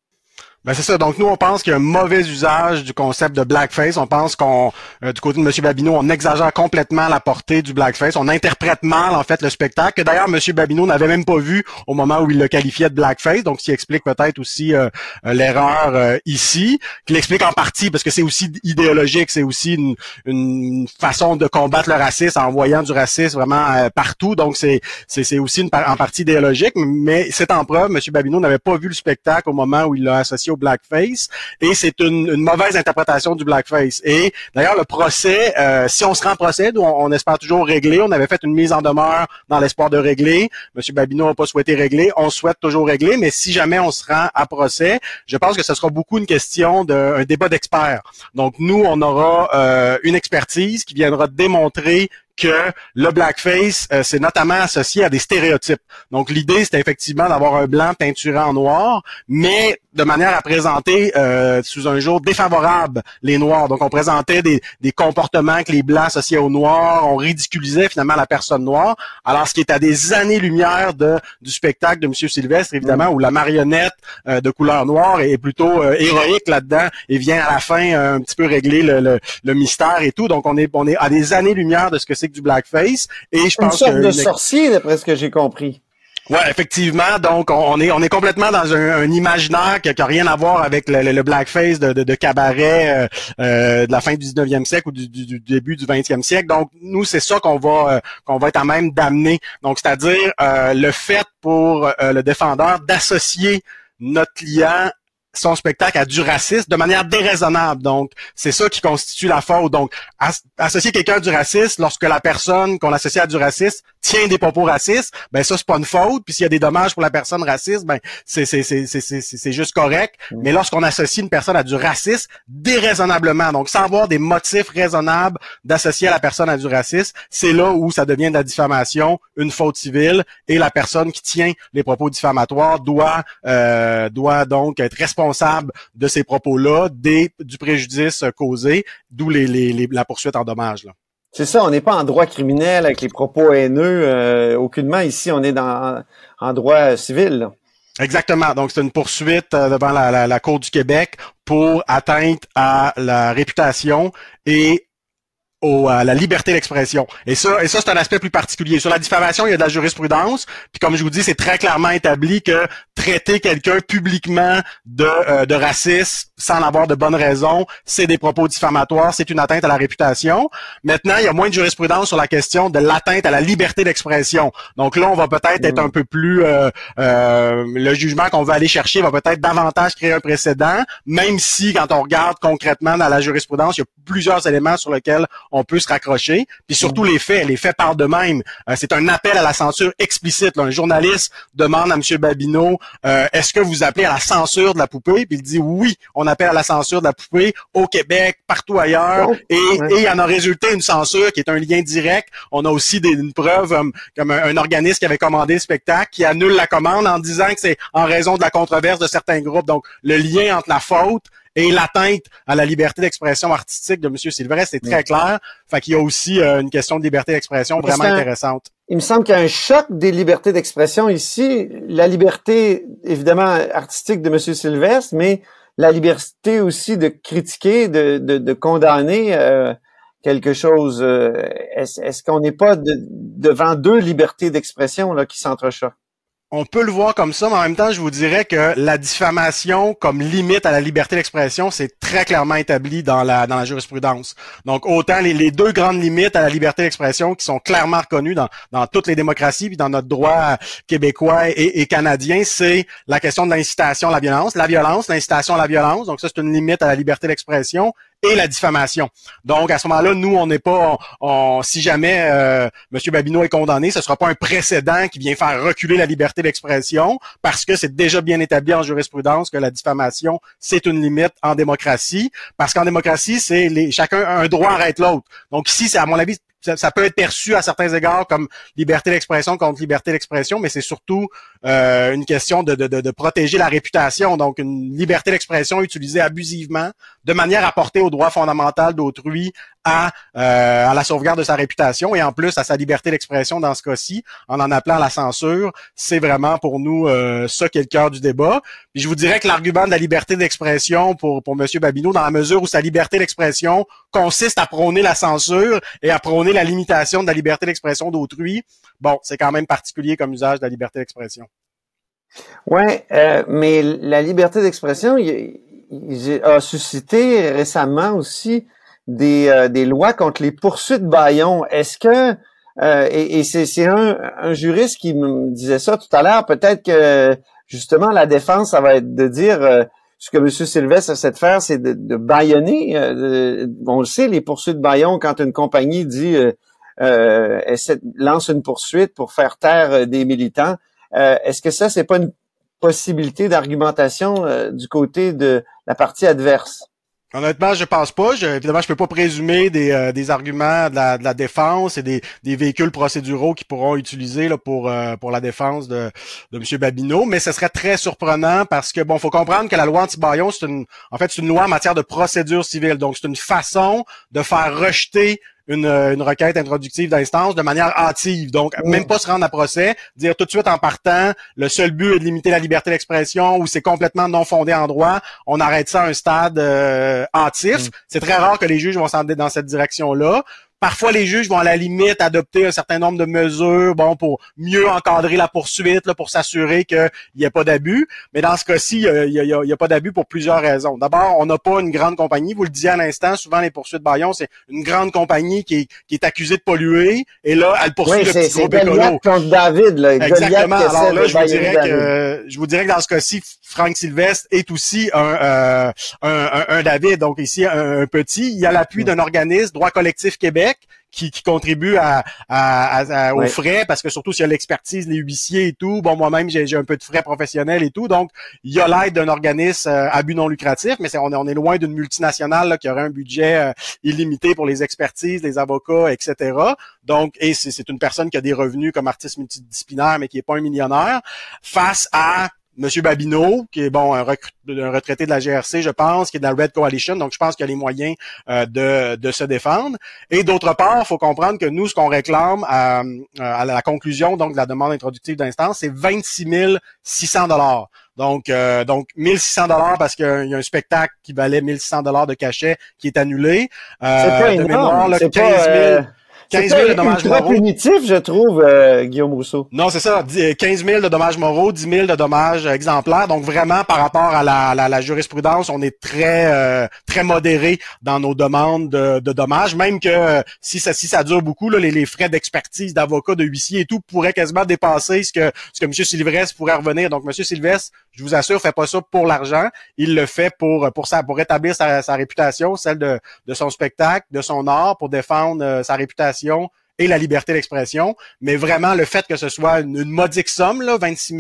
Ben c'est ça. Donc nous, on pense qu'il y a un mauvais usage du concept de blackface. On pense qu'on, euh, du côté de M. Babineau, on exagère complètement la portée du blackface. On interprète mal en fait le spectacle. Que d'ailleurs, M. Babineau n'avait même pas vu au moment où il le qualifiait de blackface. Donc, ce explique peut-être aussi euh, euh, l'erreur euh, ici, qui l'explique en partie parce que c'est aussi idéologique, c'est aussi une, une façon de combattre le racisme en voyant du racisme vraiment euh, partout. Donc, c'est c'est aussi une en partie idéologique, mais c'est en preuve. M. Babineau n'avait pas vu le spectacle au moment où il l'a associé au blackface, et c'est une, mauvaise interprétation du blackface. Et d'ailleurs, le procès, euh, si on se rend procès, on, on espère toujours régler. On avait fait une mise en demeure dans l'espoir de régler. M. Babineau n'a pas souhaité régler. On souhaite toujours régler, mais si jamais on se rend à procès, je pense que ce sera beaucoup une question d'un débat d'experts. Donc, nous, on aura euh, une expertise qui viendra démontrer que le blackface, euh, c'est notamment associé à des stéréotypes. Donc, l'idée, c'est effectivement d'avoir un blanc peinturé en noir, mais de manière à présenter euh, sous un jour défavorable les noirs. Donc, on présentait des, des comportements que les blancs associaient aux noirs, on ridiculisait finalement la personne noire, alors ce qui est à des années-lumière de, du spectacle de M. Sylvestre, évidemment, où la marionnette euh, de couleur noire est plutôt euh, héroïque là-dedans et vient à la fin euh, un petit peu régler le, le, le mystère et tout. Donc, on est, on est à des années-lumière de ce que c'est du blackface. Et je Une sorte que de sorcier, d'après ce que j'ai compris. Ouais, effectivement. Donc, on, est on est complètement dans un, un imaginaire qui n'a rien à voir avec le, le- le blackface de, de, de cabaret euh, euh, de la fin du 19e siècle ou du, du- du début du 20e siècle. Donc, nous, c'est ça qu'on va euh, qu'on va être à même d'amener. Donc, c'est-à-dire euh, le fait pour le défendeur d'associer notre client son spectacle à du racisme de manière déraisonnable. Donc, c'est ça qui constitue la faute. Donc, as- associer quelqu'un à du racisme lorsque la personne qu'on associe à du racisme tient des propos racistes, ben ça, c'est pas une faute. Puis s'il y a des dommages pour la personne raciste, ben c'est c'est c'est c'est c'est c'est juste correct. Mais lorsqu'on associe une personne à du racisme déraisonnablement, donc sans avoir des motifs raisonnables d'associer la personne à du racisme, c'est là où ça devient de la diffamation, une faute civile, et la personne qui tient les propos diffamatoires doit euh, doit donc être responsable de ces propos-là, des du préjudice causé, d'où les, les, les- la poursuite en dommages. Là. C'est ça, on n'est pas en droit criminel avec les propos haineux. euh, aucunement ici, on est dans en droit civil. là. Exactement. Donc, c'est une poursuite euh, devant la, la, la Cour du Québec pour atteinte à la réputation et au- à la liberté d'expression. Et ça, et ça, c'est un aspect plus particulier. Sur la diffamation, il y a de la jurisprudence. Puis comme je vous dis, c'est très clairement établi que traiter quelqu'un publiquement de, euh, de raciste sans avoir de bonnes raisons, c'est des propos diffamatoires, c'est une atteinte à la réputation. Maintenant, il y a moins de jurisprudence sur la question de l'atteinte à la liberté d'expression. Donc là, on va peut-être être mm. un peu plus... Euh, euh, le jugement qu'on va aller chercher va peut-être davantage créer un précédent, même si quand on regarde concrètement dans la jurisprudence, il y a plusieurs éléments sur lesquels on peut se raccrocher. Puis surtout mm. les faits, les faits parlent d'eux-mêmes. c'est un appel à la censure explicite. Un journaliste demande à M. Babineau, est-ce que vous appelez à la censure de la poupée? Puis il dit oui, on appelle à la censure de la poupée au Québec, partout ailleurs, et, il y en a résulté une censure qui est un lien direct. On a aussi des, une preuve euh, comme un, organisme qui avait commandé le spectacle qui annule la commande en disant que c'est en raison de la controverse de certains groupes. Donc, le lien entre la faute et l'atteinte à la liberté d'expression artistique de M. Sylvestre est très clair. Fait qu'il y a aussi euh, une question de liberté d'expression vraiment intéressante. Il me semble qu'il y a un choc des libertés d'expression ici. La liberté, évidemment, artistique de M. Sylvestre, mais la liberté aussi de critiquer, de, de, de condamner euh, quelque chose. Euh, est-ce qu'on n'est pas devant deux libertés d'expression là qui s'entrechoquent? On peut le voir comme ça, mais en même temps, je vous dirais que la diffamation comme limite à la liberté d'expression, c'est très clairement établi dans la, jurisprudence. Donc, autant les, deux grandes limites à la liberté d'expression qui sont clairement reconnues dans, dans toutes les démocraties, puis dans notre droit québécois et, et canadien, c'est la question de l'incitation à la violence. La violence, l'incitation à la violence, donc ça, c'est une limite à la liberté d'expression et la diffamation. Donc à ce moment-là, nous, on n'est pas, on, si jamais euh, M. Babineau est condamné, ce sera pas un précédent qui vient faire reculer la liberté d'expression, parce que c'est déjà bien établi en jurisprudence que la diffamation c'est une limite en démocratie, parce qu'en démocratie, c'est chacun a un droit arrête l'autre. Donc ici, c'est à mon avis ça, peut être perçu à certains égards comme liberté d'expression contre liberté d'expression, mais c'est surtout euh, une question de, protéger la réputation. Donc, une liberté d'expression utilisée abusivement, de manière à porter au droit fondamental d'autrui à, euh, la sauvegarde de sa réputation et en plus à sa liberté d'expression dans ce cas-ci, en en appelant la censure, c'est vraiment pour nous euh, ça qui est le cœur du débat. Puis je vous dirais que l'argument de la liberté d'expression pour, pour M. Babineau, dans la mesure où sa liberté d'expression consiste à prôner la censure et à prôner la limitation de la liberté d'expression d'autrui, bon, c'est quand même particulier comme usage de la liberté d'expression. Ouais, euh, mais la liberté d'expression a suscité récemment aussi des, euh, des lois contre les poursuites baillons. Est-ce que euh, et, c'est un, un, juriste qui me disait ça tout à l'heure. Peut-être que justement la défense, ça va être de dire euh, ce que M. Sylvestre essaie de faire, c'est de, de baïonner. on le sait, les poursuites baillons, quand une compagnie dit essaie, lance une poursuite pour faire taire des militants. Est-ce que ça, c'est pas une possibilité d'argumentation du côté de la partie adverse? Honnêtement, je pense pas. Je, évidemment, je peux pas présumer des, euh, des arguments de la, de la, défense et des, des véhicules procéduraux qui pourront utiliser là, pour, euh, pour la défense de, de M. Babineau, mais ce serait très surprenant parce que bon, faut comprendre que la loi anti-baillon, c'est une en fait c'est une loi en matière de procédure civile. Donc, c'est une façon de faire rejeter une, euh, une requête introductive d'instance de manière hâtive. Donc, même pas se rendre à procès, dire tout de suite en partant, le seul but est de limiter la liberté d'expression ou c'est complètement non fondé en droit, on arrête ça à un stade euh, hâtif. Mm. C'est très rare que les juges vont s'en dans cette direction-là. Parfois, les juges vont à la limite adopter un certain nombre de mesures, bon, pour mieux encadrer la poursuite, là, pour s'assurer qu'il n'y ait pas d'abus. Mais dans ce cas-ci, il n'y a, pas d'abus pour plusieurs raisons. D'abord, on n'a pas une grande compagnie. Vous le disiez à l'instant, souvent les poursuites Bayon, c'est une grande compagnie qui est, qui est accusée de polluer, et là, elle poursuit le petit groupe écolo. contre David, là. Exactement. Alors là, je vous dirais que, je vous dirais que dans ce cas-ci, Franck Sylvestre est aussi un, euh, un, un, David, donc ici un, petit. Il y a l'appui d'un organisme, Droit collectif Québec qui, qui contribue à, à, aux frais parce que surtout s'il y a l'expertise, les huissiers et tout. Bon, moi-même j'ai un peu de frais professionnels et tout, donc il y a l'aide d'un organisme euh, à but non lucratif, mais on, est, on est loin d'une multinationale qui aurait un budget euh, illimité pour les expertises, les avocats, etc. Donc, et c'est une personne qui a des revenus comme artiste multidisciplinaire, mais qui est pas un millionnaire, face à Monsieur Babineau, qui est bon un, retraité de la GRC, je pense, qui est de la Red Coalition, donc je pense qu'il a les moyens euh, de, de, se défendre. Et d'autre part, il faut comprendre que nous, ce qu'on réclame à, à, la conclusion donc de la demande introductive d'instance, c'est 26 600 dollars. Donc, euh, donc 1600 dollars parce qu'il y a un spectacle qui valait 1600 dollars de cachet qui est annulé. Euh, c'est pas énorme. 15 000 15 000 de dommages moraux. punitif, je trouve, euh, Guillaume Rousseau. Non, c'est ça. 10 15 000 de dommages moraux, 10 000 de dommages exemplaires. Donc vraiment, par rapport à la, la, la jurisprudence, on est très euh, très modéré dans nos demandes de, de dommages. Même que euh, si ça si ça dure beaucoup, là, les, les frais d'expertise, d'avocat, de huissier et tout pourraient quasiment dépasser ce que ce que M. Sylvestre pourrait revenir. Donc M. Sylvestre, je vous assure, fait pas ça pour l'argent. Il le fait pour pour ça pour rétablir sa, sa réputation, celle de, de son spectacle, de son art, pour défendre euh, sa réputation et la liberté d'expression, mais vraiment le fait que ce soit une, une modique somme, là, 26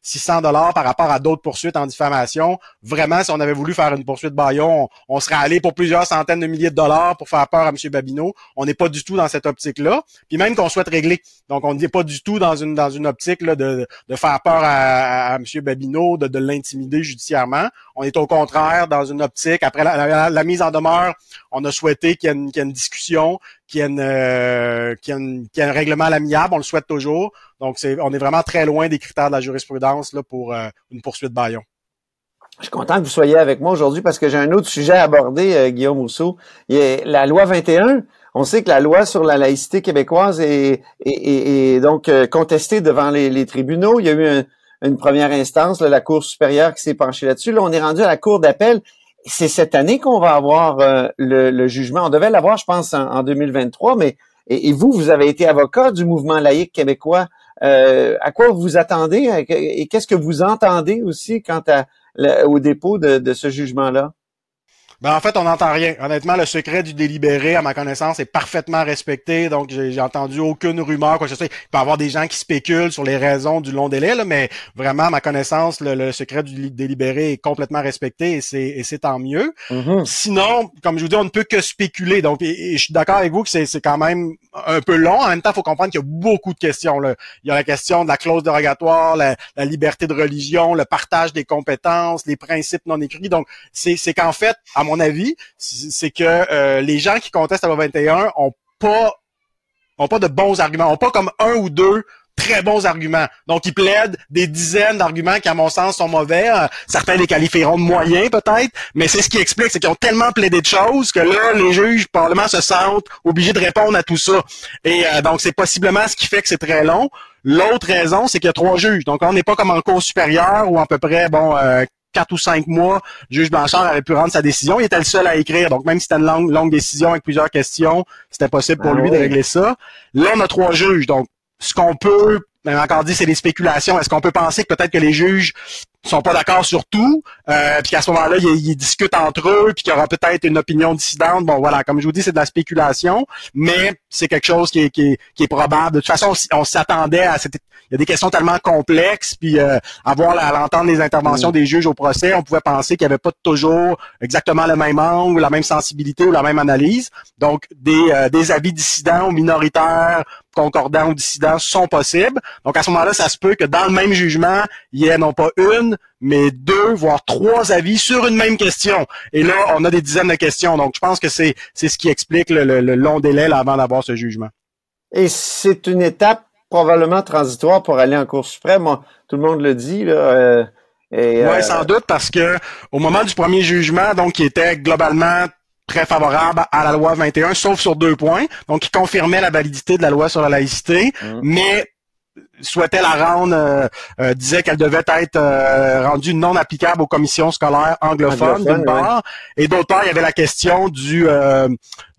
600 dollars par rapport à d'autres poursuites en diffamation, vraiment, si on avait voulu faire une poursuite Bayon, on, serait allé pour plusieurs centaines de milliers de dollars pour faire peur à M. Babineau. On n'est pas du tout dans cette optique-là. Puis même qu'on souhaite régler. Donc, on n'est pas du tout dans une dans une optique là, de, de faire peur à, à, M. Babineau, de, de l'intimider judiciairement. On est au contraire dans une optique, après la, la, mise en demeure, on a souhaité qu'il y, ait une discussion, qu'il y euh, ait un règlement à l'amiable, on le souhaite toujours. Donc, c'est, on est vraiment très loin des critères de la jurisprudence là, pour euh, une poursuite Bayon. Je suis content que vous soyez avec moi aujourd'hui parce que j'ai un autre sujet à aborder, euh, Guillaume Rousseau. Il y a la loi 21. On sait que la loi sur la laïcité québécoise est, est, est, donc euh, contestée devant les, tribunaux. Il y a eu un, une première instance, là, la Cour supérieure qui s'est penchée là-dessus. Là, on est rendu à la Cour d'appel c'est cette année qu'on va avoir euh, le, jugement. On devait l'avoir, je pense, en, en 2023, mais et, vous, vous avez été avocat du mouvement laïque québécois. Euh, à quoi vous attendez? Et qu'est-ce que vous entendez aussi quant au dépôt de, de ce jugement-là? Ben en fait, on n'entend rien. Honnêtement, le secret du délibéré, à ma connaissance, est parfaitement respecté. Donc, j'ai entendu aucune rumeur, quoi que ce soit. Il peut y avoir des gens qui spéculent sur les raisons du long délai, là, mais vraiment, à ma connaissance, le, le secret du délibéré est complètement respecté et c'est tant mieux. Mm-hmm. Sinon, comme je vous dis, on ne peut que spéculer. Donc, et, et je suis d'accord avec vous que c'est quand même un peu long. En même temps, il faut comprendre qu'il y a beaucoup de questions. Là. Il y a la question de la clause dérogatoire, la, la liberté de religion, le partage des compétences, les principes non écrits. Donc, c'est qu'en fait, à mon mon avis, c'est que euh, les gens qui contestent la loi 21 ont pas ont pas de bons arguments, ont pas comme un ou deux très bons arguments. Donc, ils plaident des dizaines d'arguments qui, à mon sens, sont mauvais. Euh, certains les qualifieront de moyens, peut-être, mais c'est ce qui explique, c'est qu'ils ont tellement plaidé de choses que là, les juges, probablement, se sentent obligés de répondre à tout ça. Et euh, donc, c'est possiblement ce qui fait que c'est très long. L'autre raison, c'est qu'il y a trois juges. Donc, on n'est pas comme en cours supérieure où à peu près, bon, quatre ou cinq mois, le juge Blanchard avait pu rendre sa décision. Il était le seul à écrire. Donc, même si c'était une longue, longue décision avec plusieurs questions, c'était possible pour ah lui oui. de régler ça. Là, on a trois juges. Donc, ce qu'on peut, même encore dit, c'est des spéculations. Est-ce qu'on peut penser que peut-être que les juges sont pas d'accord sur tout, euh, puis qu'à ce moment-là, ils, ils, discutent entre eux, puis qu'il y aura peut-être une opinion dissidente. Bon, voilà, comme je vous dis, c'est de la spéculation, mais c'est quelque chose qui est, qui est, qui est probable. De toute façon, on, s'attendait à cette... Il y a des questions tellement complexes, puis euh, avoir à l'entendre les interventions mmh. des juges au procès, on pouvait penser qu'il n'y avait pas toujours exactement le même angle, la même sensibilité ou la même analyse. Donc, des, euh, des avis dissidents ou minoritaires, concordants ou dissidents sont possibles. Donc, à ce moment-là, ça se peut que dans le même jugement, il y ait non pas une, mais deux, voire trois avis sur une même question. Et là, on a des dizaines de questions. Donc, je pense que c'est ce qui explique le, le, le long délai là, avant d'avoir ce jugement. Et c'est une étape probablement transitoire pour aller en Cour suprême. Tout le monde le dit. Là, euh, oui, euh... sans doute, parce que au moment du premier jugement, donc qui était globalement très favorable à la loi 21, sauf sur deux points, donc qui confirmait la validité de la loi sur la laïcité, mmh. mais souhaitait la rendre, euh, euh, disait qu'elle devait être euh, rendue non applicable aux commissions scolaires anglophones, d'une part, ouais. et d'autre part, il y avait la question du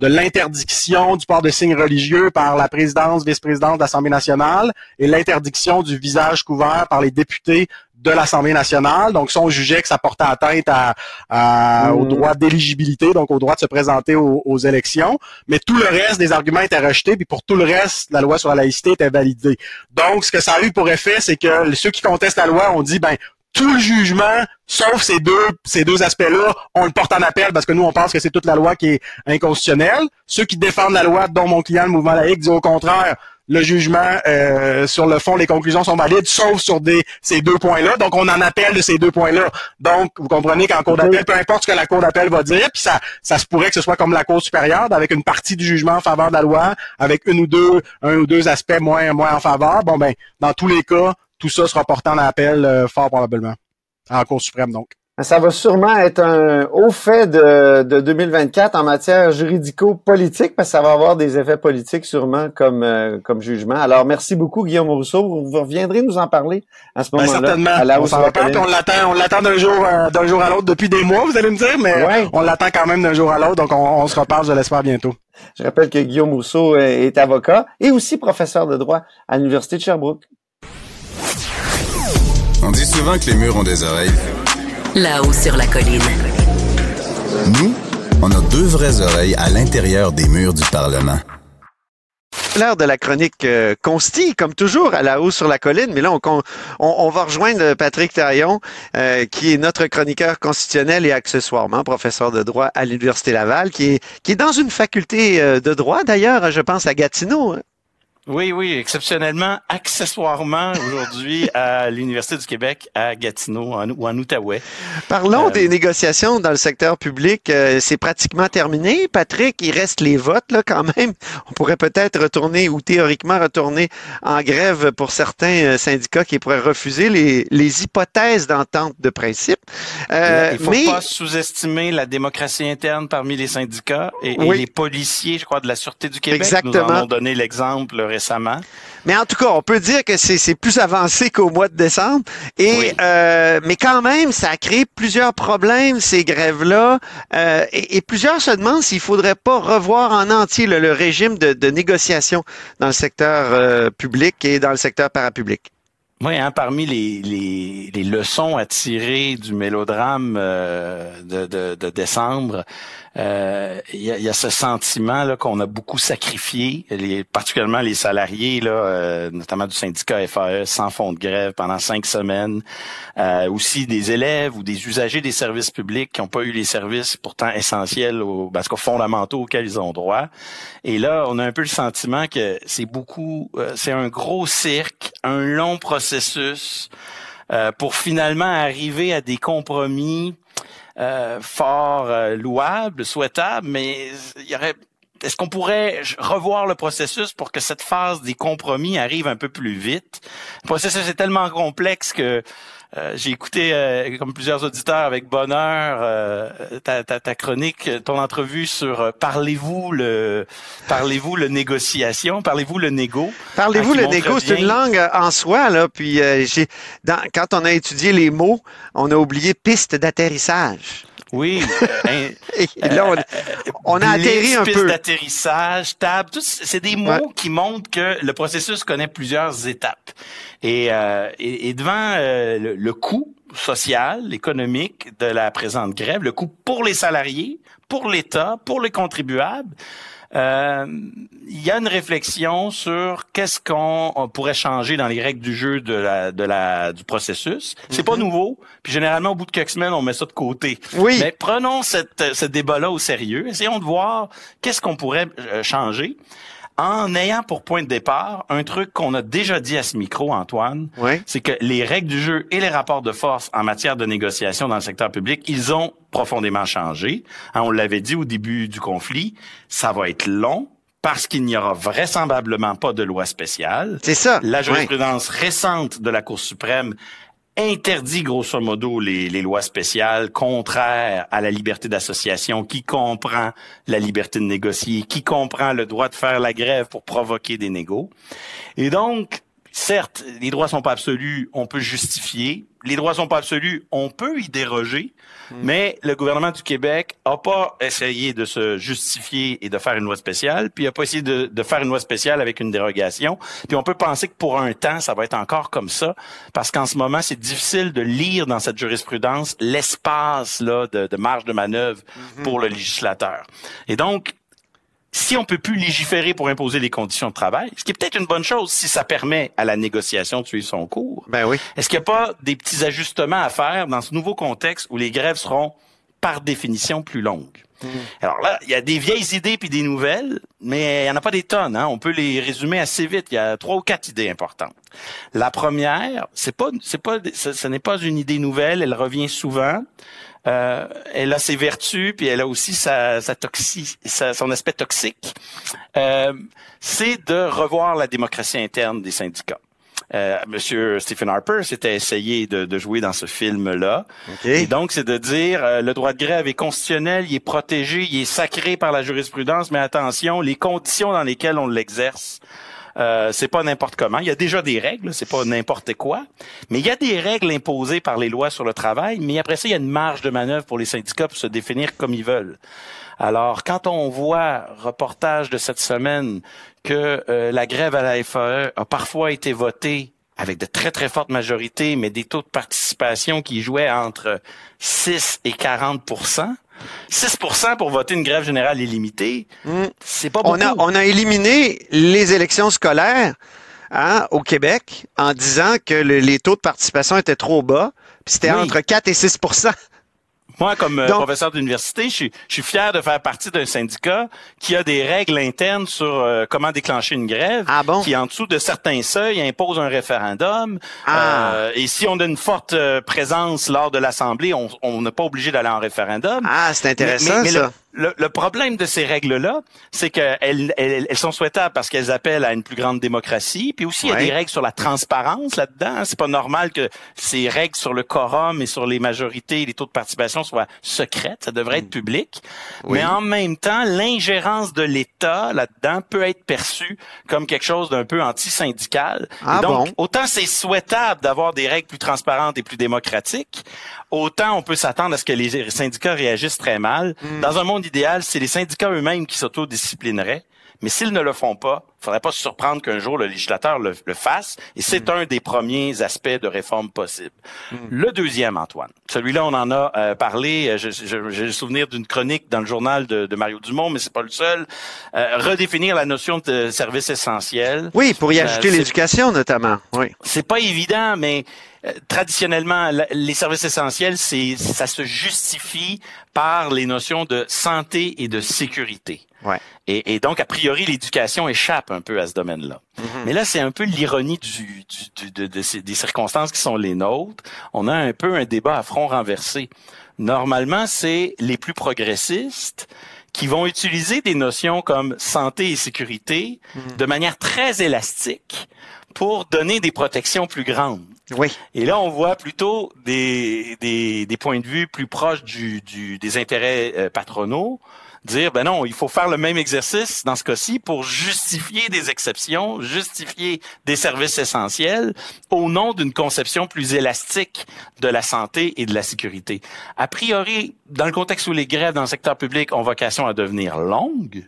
de l'interdiction du port de signes religieux par la présidence, vice-présidence de l'Assemblée nationale et l'interdiction du visage couvert par les députés de l'Assemblée nationale. Donc, ça, on jugeait que ça portait atteinte à, à, mmh. au droit d'éligibilité, donc au droit de se présenter aux, aux, élections. Mais tout le reste des arguments étaient rejetés, puis pour tout le reste, la loi sur la laïcité était validée. Donc, ce que ça a eu pour effet, c'est que ceux qui contestent la loi ont dit, ben, tout le jugement, sauf ces deux, ces deux aspects-là, on le porte en appel parce que nous, on pense que c'est toute la loi qui est inconstitutionnelle. Ceux qui défendent la loi, dont mon client, le mouvement laïque, dit au contraire, le jugement euh, sur le fond, les conclusions sont valides, sauf sur ces deux points-là. Donc, on en appelle de ces deux points-là. Donc, vous comprenez qu'en cour d'appel, peu importe ce que la cour d'appel va dire, puis ça, ça se pourrait que ce soit comme la cour supérieure, avec une partie du jugement en faveur de la loi, avec une ou deux, un ou deux aspects moins, moins en faveur. Bon, ben, dans tous les cas, tout ça sera porté en appel euh, fort probablement. En Cour suprême, donc. Ça va sûrement être un haut fait de, de 2024 en matière juridico-politique, parce que ça va avoir des effets politiques sûrement comme, euh, comme jugement. Alors, merci beaucoup, Guillaume Rousseau. Vous reviendrez nous en parler à ce Ben, moment-là. certainement. à la on s'en on l'attend, on l'attend d'un jour, euh, d'un jour à l'autre depuis des mois, vous allez me dire, mais Ouais. on l'attend quand même d'un jour à l'autre, donc on, on se reparle, je l'espère bientôt. Je rappelle que Guillaume Rousseau est est avocat et aussi professeur de droit à l'Université de Sherbrooke. On dit souvent que les murs ont des oreilles. Là-haut sur la colline. Nous, on a deux vraies oreilles à l'intérieur des murs du Parlement. L'heure de la chronique euh, Consti, comme toujours, à la hausse sur la colline. Mais là, on, on, on va rejoindre Patrick Taillon, euh, qui est notre chroniqueur constitutionnel et accessoirement professeur de droit à l'Université Laval, qui est, qui est dans une faculté euh, de droit, d'ailleurs, je pense, à Gatineau. hein. Oui, oui, exceptionnellement, accessoirement aujourd'hui à l'Université du Québec à Gatineau en- ou en Outaouais. Parlons Euh, des négociations dans le secteur public. Euh, c'est pratiquement terminé. Patrick, il reste les votes là quand même. On pourrait peut-être retourner ou théoriquement retourner en grève pour certains euh, syndicats qui pourraient refuser les, les hypothèses d'entente de principe. Euh, Il faut mais pas sous-estimer la démocratie interne parmi les syndicats et, les policiers, je crois, de la Sûreté du Québec. Exactement. Nous en ont donné l'exemple récemment. Mais en tout cas, on peut dire que c'est plus avancé qu'au mois de décembre. Et Oui. euh, mais quand même, ça a créé plusieurs problèmes ces grèves-là. Euh, et, et plusieurs se demandent s'il faudrait pas revoir en entier le, le régime de, de négociation dans le secteur euh, public et dans le secteur parapublic. Oui, hein, parmi les, les, les leçons à tirer du mélodrame euh, de, de, de décembre, euh, il y, a, y a ce sentiment là qu'on a beaucoup sacrifié, les, particulièrement les salariés, là, euh, notamment du syndicat FAE, sans fonds de grève pendant cinq semaines, euh, aussi des élèves ou des usagers des services publics qui n'ont pas eu les services pourtant essentiels, aux, parce qu'aux fondamentaux auxquels ils ont droit. Et là, on a un peu le sentiment que c'est beaucoup, euh, c'est un gros cirque, un long processus euh, pour finalement arriver à des compromis euh, fort euh, louables, souhaitables, mais est-ce qu'on pourrait revoir le processus pour que cette phase des compromis arrive un peu plus vite? Le processus est tellement complexe que euh, j'ai écouté, euh, comme plusieurs auditeurs, avec bonheur euh, ta, ta, ta chronique, ton entrevue sur euh, parlez-vous le parlez-vous le négociation, parlez-vous le négo? Parlez-vous qui le négo, c'est une langue euh, en soi là. Puis euh, j'ai dans, quand on a étudié les mots, on a oublié piste d'atterrissage. Oui, euh, Et là, on, on a Blitz, atterri un piste peu. d'atterrissage, table, tout, c'est des mots Ouais. qui montrent que le processus connaît plusieurs étapes. Et, euh, et, et devant euh, le, le coût social, économique de la présente grève, le coût pour les salariés, pour l'État, pour les contribuables, euh, il y a une réflexion sur qu'est-ce qu'on on pourrait changer dans les règles du jeu de la, de la, du processus. C'est pas nouveau. Puis généralement, au bout de quelques semaines, on met ça de côté. Oui. Mais prenons cette, ce débat-là au sérieux. Essayons de voir qu'est-ce qu'on pourrait euh, changer en ayant pour point de départ un truc qu'on a déjà dit à ce micro, Antoine, Ouais. c'est que les règles du jeu et les rapports de force en matière de négociation dans le secteur public, ils ont profondément changé. Hein, on l'avait dit au début du conflit, ça va être long parce qu'il n'y aura vraisemblablement pas de loi spéciale. C'est ça. La jurisprudence récente de la Cour suprême interdit grosso modo les, lois spéciales contraires à la liberté d'association qui comprend la liberté de négocier, qui comprend le droit de faire la grève pour provoquer des négos. Et donc, certes, les droits sont pas absolus, on peut justifier. Les droits sont pas absolus, on peut y déroger. Mais le gouvernement du Québec a pas essayé de se justifier et de faire une loi spéciale, puis a pas essayé de, de faire une loi spéciale avec une dérogation. Puis on peut penser que pour un temps, ça va être encore comme ça, parce qu'en ce moment, c'est difficile de lire dans cette jurisprudence l'espace là de, de marge de manœuvre pour le législateur. Et donc, si on peut plus légiférer pour imposer les conditions de travail, ce qui est peut-être une bonne chose si ça permet à la négociation de suivre son cours, Ben oui. est-ce qu'il n'y a pas des petits ajustements à faire dans ce nouveau contexte où les grèves seront par définition plus longues? Alors là, il y a des vieilles idées puis des nouvelles, mais il n'y en a pas des tonnes. Hein? On peut les résumer assez vite. Il y a trois ou quatre idées importantes. La première, c'est pas, c'est pas, ce, ce n'est pas une idée nouvelle. Elle revient souvent. Euh, elle a ses vertus, puis elle a aussi sa, sa toxi, sa- son aspect toxique. Euh, c'est de revoir la démocratie interne des syndicats. Euh, Monsieur Stephen Harper s'était essayé de, de, jouer dans ce film-là. Et donc, c'est de dire euh, le droit de grève est constitutionnel, il est protégé, il est sacré par la jurisprudence, mais attention, les conditions dans lesquelles on l'exerce. Euh, c'est pas n'importe comment. Il y a déjà des règles, c'est pas n'importe quoi, mais il y a des règles imposées par les lois sur le travail. Mais après ça, il y a une marge de manœuvre pour les syndicats pour se définir comme ils veulent. Alors, quand on voit reportage de cette semaine que euh, la grève à la FAE a parfois été votée avec de très, très fortes majorités, mais des taux de participation qui jouaient entre 6 et 40 6% pour voter une grève générale illimitée, hmm. c'est pas beaucoup. On a, on a éliminé les élections scolaires hein, au Québec en disant que les taux de participation étaient trop bas, puis c'était entre 4 et 6 moi, comme euh, professeur d'université, je suis, fier de faire partie d'un syndicat qui a des règles internes sur euh, comment déclencher une grève, ah qui en dessous de certains seuils impose un référendum. Ah. Euh, et si on a une forte présence lors de l'Assemblée, on n'est pas obligé d'aller en référendum. Ah, c'est intéressant ça le, problème de ces règles-là, c'est qu'elles elles, sont souhaitables parce qu'elles appellent à une plus grande démocratie. Puis aussi, il y a des règles sur la transparence là-dedans. C'est pas normal que ces règles sur le quorum et sur les majorités et les taux de participation soient secrètes. Ça devrait être mm. public. Mais en même temps, l'ingérence de l'État là-dedans peut être perçue comme quelque chose d'un peu anti-syndical. Ah donc, bon? autant c'est souhaitable d'avoir des règles plus transparentes et plus démocratiques, autant on peut s'attendre à ce que les syndicats réagissent très mal. Mm. Dans un monde idéal, c'est les syndicats eux-mêmes qui s'autodisciplineraient. Mais s'ils ne le font pas, faudrait pas se surprendre qu'un jour le législateur le, fasse. Et c'est mm. un des premiers aspects de réforme possible. Mm. Le deuxième, Antoine, celui-là, on en a euh, parlé. J'ai le souvenir d'une chronique dans le journal de, Mario Dumont, mais c'est pas le seul. Euh, redéfinir la notion de service essentiel. Oui, pour y euh, ajouter l'éducation notamment. Oui. C'est pas évident, mais traditionnellement, les services essentiels, c'est ça se justifie par les notions de santé et de sécurité. Ouais. Et, et, donc, a priori, l'éducation échappe un peu à ce domaine-là. Mm-hmm. Mais là, c'est un peu l'ironie du, du, de, de ces, des circonstances qui sont les nôtres. On a un peu un débat à front renversé. Normalement, c'est les plus progressistes qui vont utiliser des notions comme santé et sécurité mm-hmm. de manière très élastique pour donner des protections plus grandes. Oui. Et là, on voit plutôt des, des, des points de vue plus proches du, du des intérêts euh, patronaux, dire ben non, il faut faire le même exercice dans ce cas-ci pour justifier des exceptions, justifier des services essentiels au nom d'une conception plus élastique de la santé et de la sécurité. A priori, dans le contexte où les grèves dans le secteur public ont vocation à devenir longues,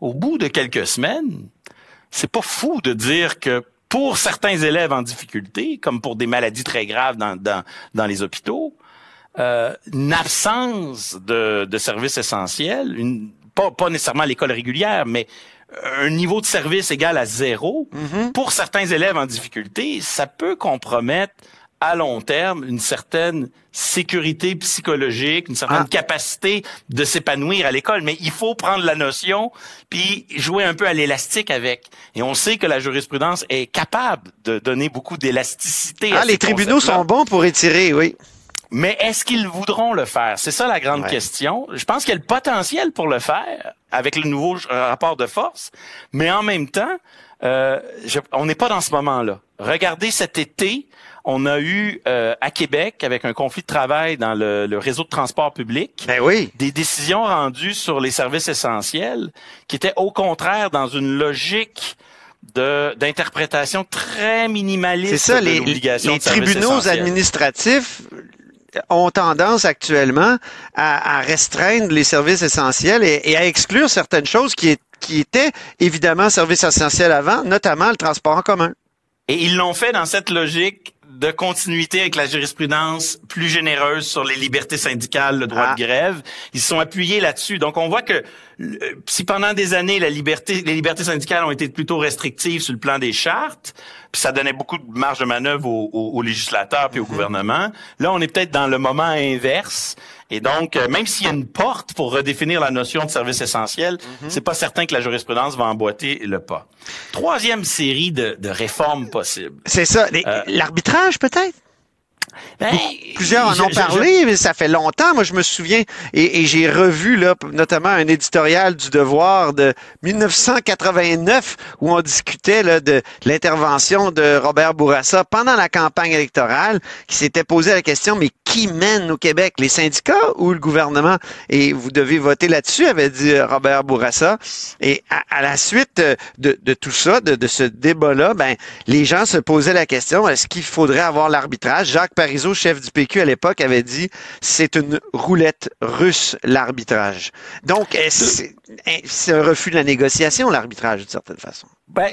au bout de quelques semaines, c'est pas fou de dire que pour certains élèves en difficulté, comme pour des maladies très graves dans, dans, dans les hôpitaux, euh, une absence de, de services essentiels, une, pas, pas nécessairement l'école régulière, mais un niveau de service égal à zéro, mm-hmm. pour certains élèves en difficulté, ça peut compromettre à long terme une certaine sécurité psychologique, une certaine ah. capacité de s'épanouir à l'école. Mais il faut prendre la notion puis jouer un peu à l'élastique avec. Et on sait que la jurisprudence est capable de donner beaucoup d'élasticité. Ah, les tribunaux sont bons pour étirer, oui. Mais est-ce qu'ils voudront le faire? C'est ça la grande question. Je pense qu'il y a le potentiel pour le faire avec le nouveau rapport de force, mais en même temps, euh, on n'est pas dans ce moment-là. Regardez cet été, on a eu euh, à Québec, avec un conflit de travail dans le, réseau de transport public, ben oui. des décisions rendues sur les services essentiels qui étaient au contraire dans une logique de d'interprétation très minimaliste. C'est ça, les, les tribunaux administratifs ont tendance actuellement à, restreindre les services essentiels et, à exclure certaines choses qui, étaient évidemment services essentiels avant, notamment le transport en commun. Et ils l'ont fait dans cette logique de continuité avec la jurisprudence plus généreuse sur les libertés syndicales, le droit de ah. grève. Ils sont appuyés là-dessus. Donc, on voit que euh, si pendant des années, la liberté, les libertés syndicales ont été plutôt restrictives sur le plan des chartes, puis ça donnait beaucoup de marge de manœuvre aux, législateurs puis au mhm. gouvernement, là, on est peut-être dans le moment inverse. Et donc, euh, même s'il y a une porte pour redéfinir la notion de service essentiel, mhm. c'est pas certain que la jurisprudence va emboîter le pas. Troisième série de, de réformes possibles. C'est ça. Euh, l'arbitrage, peut-être? Ben, Plusieurs en ont parlé, mais ça fait longtemps. Moi, je me souviens, et, j'ai revu là, notamment un éditorial du Devoir de 1989 où on discutait là, de l'intervention de Robert Bourassa pendant la campagne électorale, qui s'était posé la question, mais qui mène au Québec, les syndicats ou le gouvernement? Et vous devez voter là-dessus, avait dit Robert Bourassa. Et à, la suite de, tout ça, de, de ce débat-là, ben, les gens se posaient la question, est-ce qu'il faudrait avoir l'arbitrage? Jacques Parizeau chef du PQ à l'époque, avait dit c'est une roulette russe, l'arbitrage. Donc, c'est un refus de la négociation, l'arbitrage, d'une certaine façon? Ben,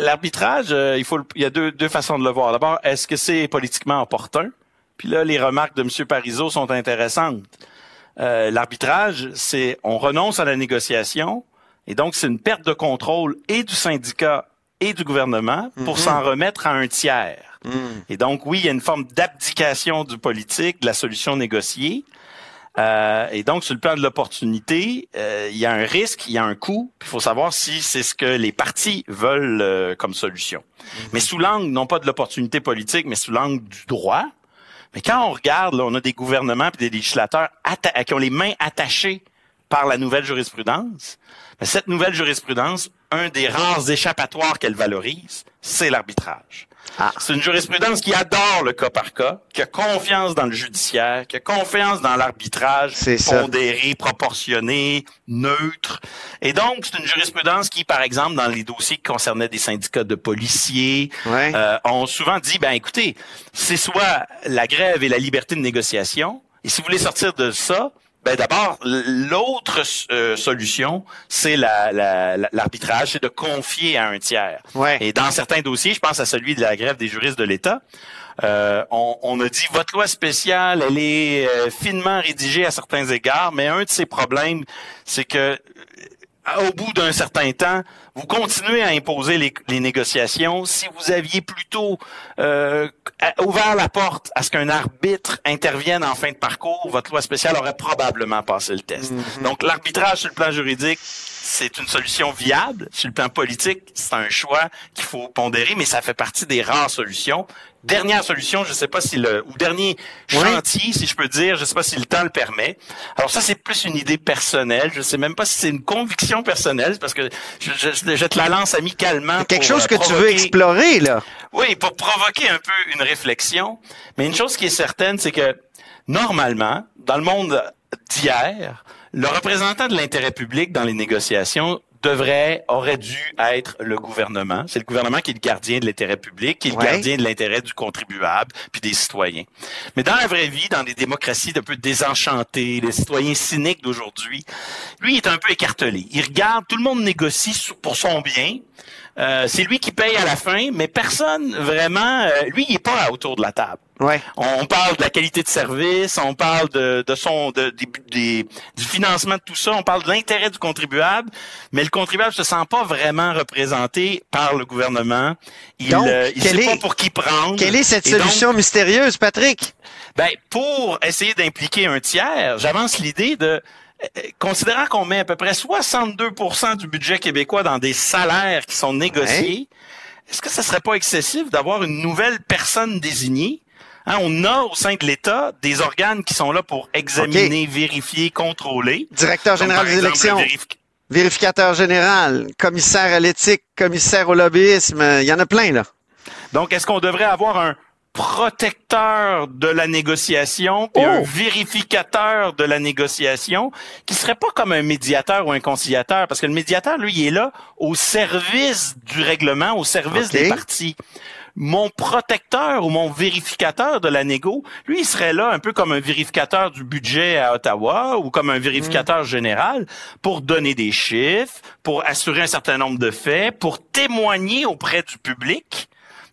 l'arbitrage, euh, il faut, il y a deux, deux façons de le voir. D'abord, est-ce que c'est politiquement opportun? Puis là, les remarques de M. Parizeau sont intéressantes. Euh, l'arbitrage, c'est on renonce à la négociation, et donc c'est une perte de contrôle et du syndicat et du gouvernement pour mm-hmm. s'en remettre à un tiers. Et donc, oui, il y a une forme d'abdication du politique, de la solution négociée. Euh, et donc, sur le plan de l'opportunité, euh, il y a un risque, il y a un coût. Il faut savoir si c'est ce que les partis veulent euh, comme solution. Mhm. Mais sous l'angle, non pas de l'opportunité politique, mais sous l'angle du droit. Mais quand on regarde, là, on a des gouvernements et des législateurs qui ont les mains attachées par la nouvelle jurisprudence. Mais cette nouvelle jurisprudence, un des rares échappatoires qu'elle valorise, c'est l'arbitrage. Ah. C'est une jurisprudence qui adore le cas par cas, qui a confiance dans le judiciaire, qui a confiance dans l'arbitrage pondéré, proportionné, neutre. Et donc, c'est une jurisprudence qui, par exemple, dans les dossiers qui concernaient des syndicats de policiers, euh, ont souvent dit, ben écoutez, c'est soit la grève et la liberté de négociation, et si vous voulez sortir de ça, ben d'abord, l'autre euh, solution, c'est l'arbitrage, la, c'est de confier à un tiers. Et dans certains dossiers, je pense à celui de la grève des juristes de l'État, euh, on, on, a dit votre loi spéciale, elle est euh, finement rédigée à certains égards, mais un de ses problèmes, c'est que au bout d'un certain temps, vous continuez à imposer les, négociations. Si vous aviez plutôt euh, ouvert la porte à ce qu'un arbitre intervienne en fin de parcours, votre loi spéciale aurait probablement passé le test. Mm-hmm. Donc l'arbitrage sur le plan juridique, c'est une solution viable. Sur le plan politique, c'est un choix qu'il faut pondérer, mais ça fait partie des rares solutions. Dernière solution, je ne sais pas si le ou dernier chantier, si je peux dire, je ne sais pas si le temps le permet. Alors ça, c'est plus une idée personnelle. Je ne sais même pas si c'est une conviction personnelle, parce que je, je, je te la lance amicalement. Quelque chose que tu veux explorer là. Oui, pour provoquer un peu une réflexion. Mais une chose qui est certaine, c'est que normalement, dans le monde d'hier, le représentant de l'intérêt public dans les négociations devrait, aurait dû être le gouvernement. C'est le gouvernement qui est le gardien de l'intérêt public, qui est le gardien de l'intérêt du contribuable puis des citoyens. Mais dans la vraie vie, dans des démocraties un peu désenchantées, les citoyens cyniques d'aujourd'hui, lui il est un peu écartelé. Il regarde, tout le monde négocie pour son bien. Euh, c'est lui qui paye à la fin, mais personne vraiment, euh, lui, il est pas autour de la table. Ouais. On, parle de la qualité de service, on parle de, de son, de, des, du financement de tout ça, on parle de l'intérêt du contribuable, mais le contribuable se sent pas vraiment représenté par le gouvernement. Il, donc, euh, il sait pas pour qui prendre. Quelle est cette solution mystérieuse, Patrick? Ben, pour essayer d'impliquer un tiers, j'avance l'idée de considérant qu'on met à peu près 62% du budget québécois dans des salaires qui sont négociés, est-ce que ce serait pas excessif d'avoir une nouvelle personne désignée? Hein, on a au sein de l'État des organes qui sont là pour examiner, vérifier, contrôler. Directeur général des élections. Vérificateur général, commissaire à l'éthique, commissaire au lobbyisme, il y en a plein là. Donc, est-ce qu'on devrait avoir un protecteur de la négociation et un oh! vérificateur de la négociation qui serait pas comme un médiateur ou un conciliateur parce que le médiateur lui il est là au service du règlement au service des parties mon protecteur ou mon vérificateur de la négo, lui, il serait là un peu comme un vérificateur du budget à Ottawa ou comme un vérificateur général pour donner des chiffres, pour assurer un certain nombre de faits, pour témoigner auprès du public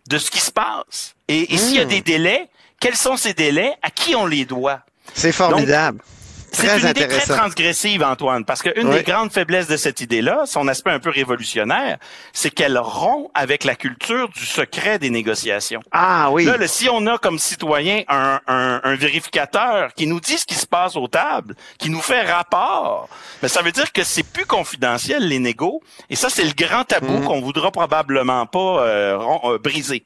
de ce qui se passe. Et, s'il y a hmm. des délais, quels sont ces délais? À qui on les doit? C'est formidable. C'est une idée très transgressive, Antoine, parce qu'une des grandes faiblesses de cette idée-là, son aspect un peu révolutionnaire, c'est qu'elle rompt avec la culture du secret des négociations. Ah oui. Là, si on a comme citoyen un, un, un, vérificateur qui nous dit ce qui se passe aux tables, qui nous fait rapport, ben, ça veut dire que c'est plus confidentiel les négos, et ça c'est le grand tabou mm. qu'on voudra probablement pas euh, euh, briser.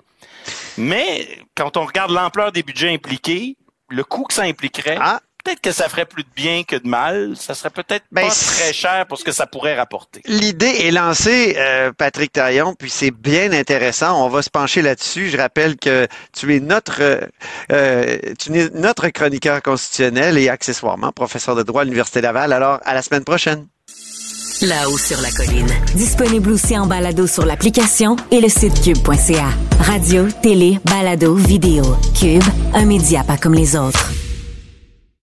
Mais quand on regarde l'ampleur des budgets impliqués, le coût que ça impliquerait, Ah. peut-être que ça ferait plus de bien que de mal. Ça serait peut-être Ben, pas très cher pour ce que ça pourrait rapporter. L'idée est lancée, euh, Patrick Taillon, puis c'est bien intéressant. On va se pencher là-dessus. Je rappelle que tu es notre, euh, euh, tu es notre chroniqueur constitutionnel et accessoirement professeur de droit à l'Université Laval. Alors, à la semaine prochaine. Là-haut sur la colline. Disponible aussi en balado sur l'application et le site cube.ca. Radio, télé, balado, vidéo. Cube, un média pas comme les autres.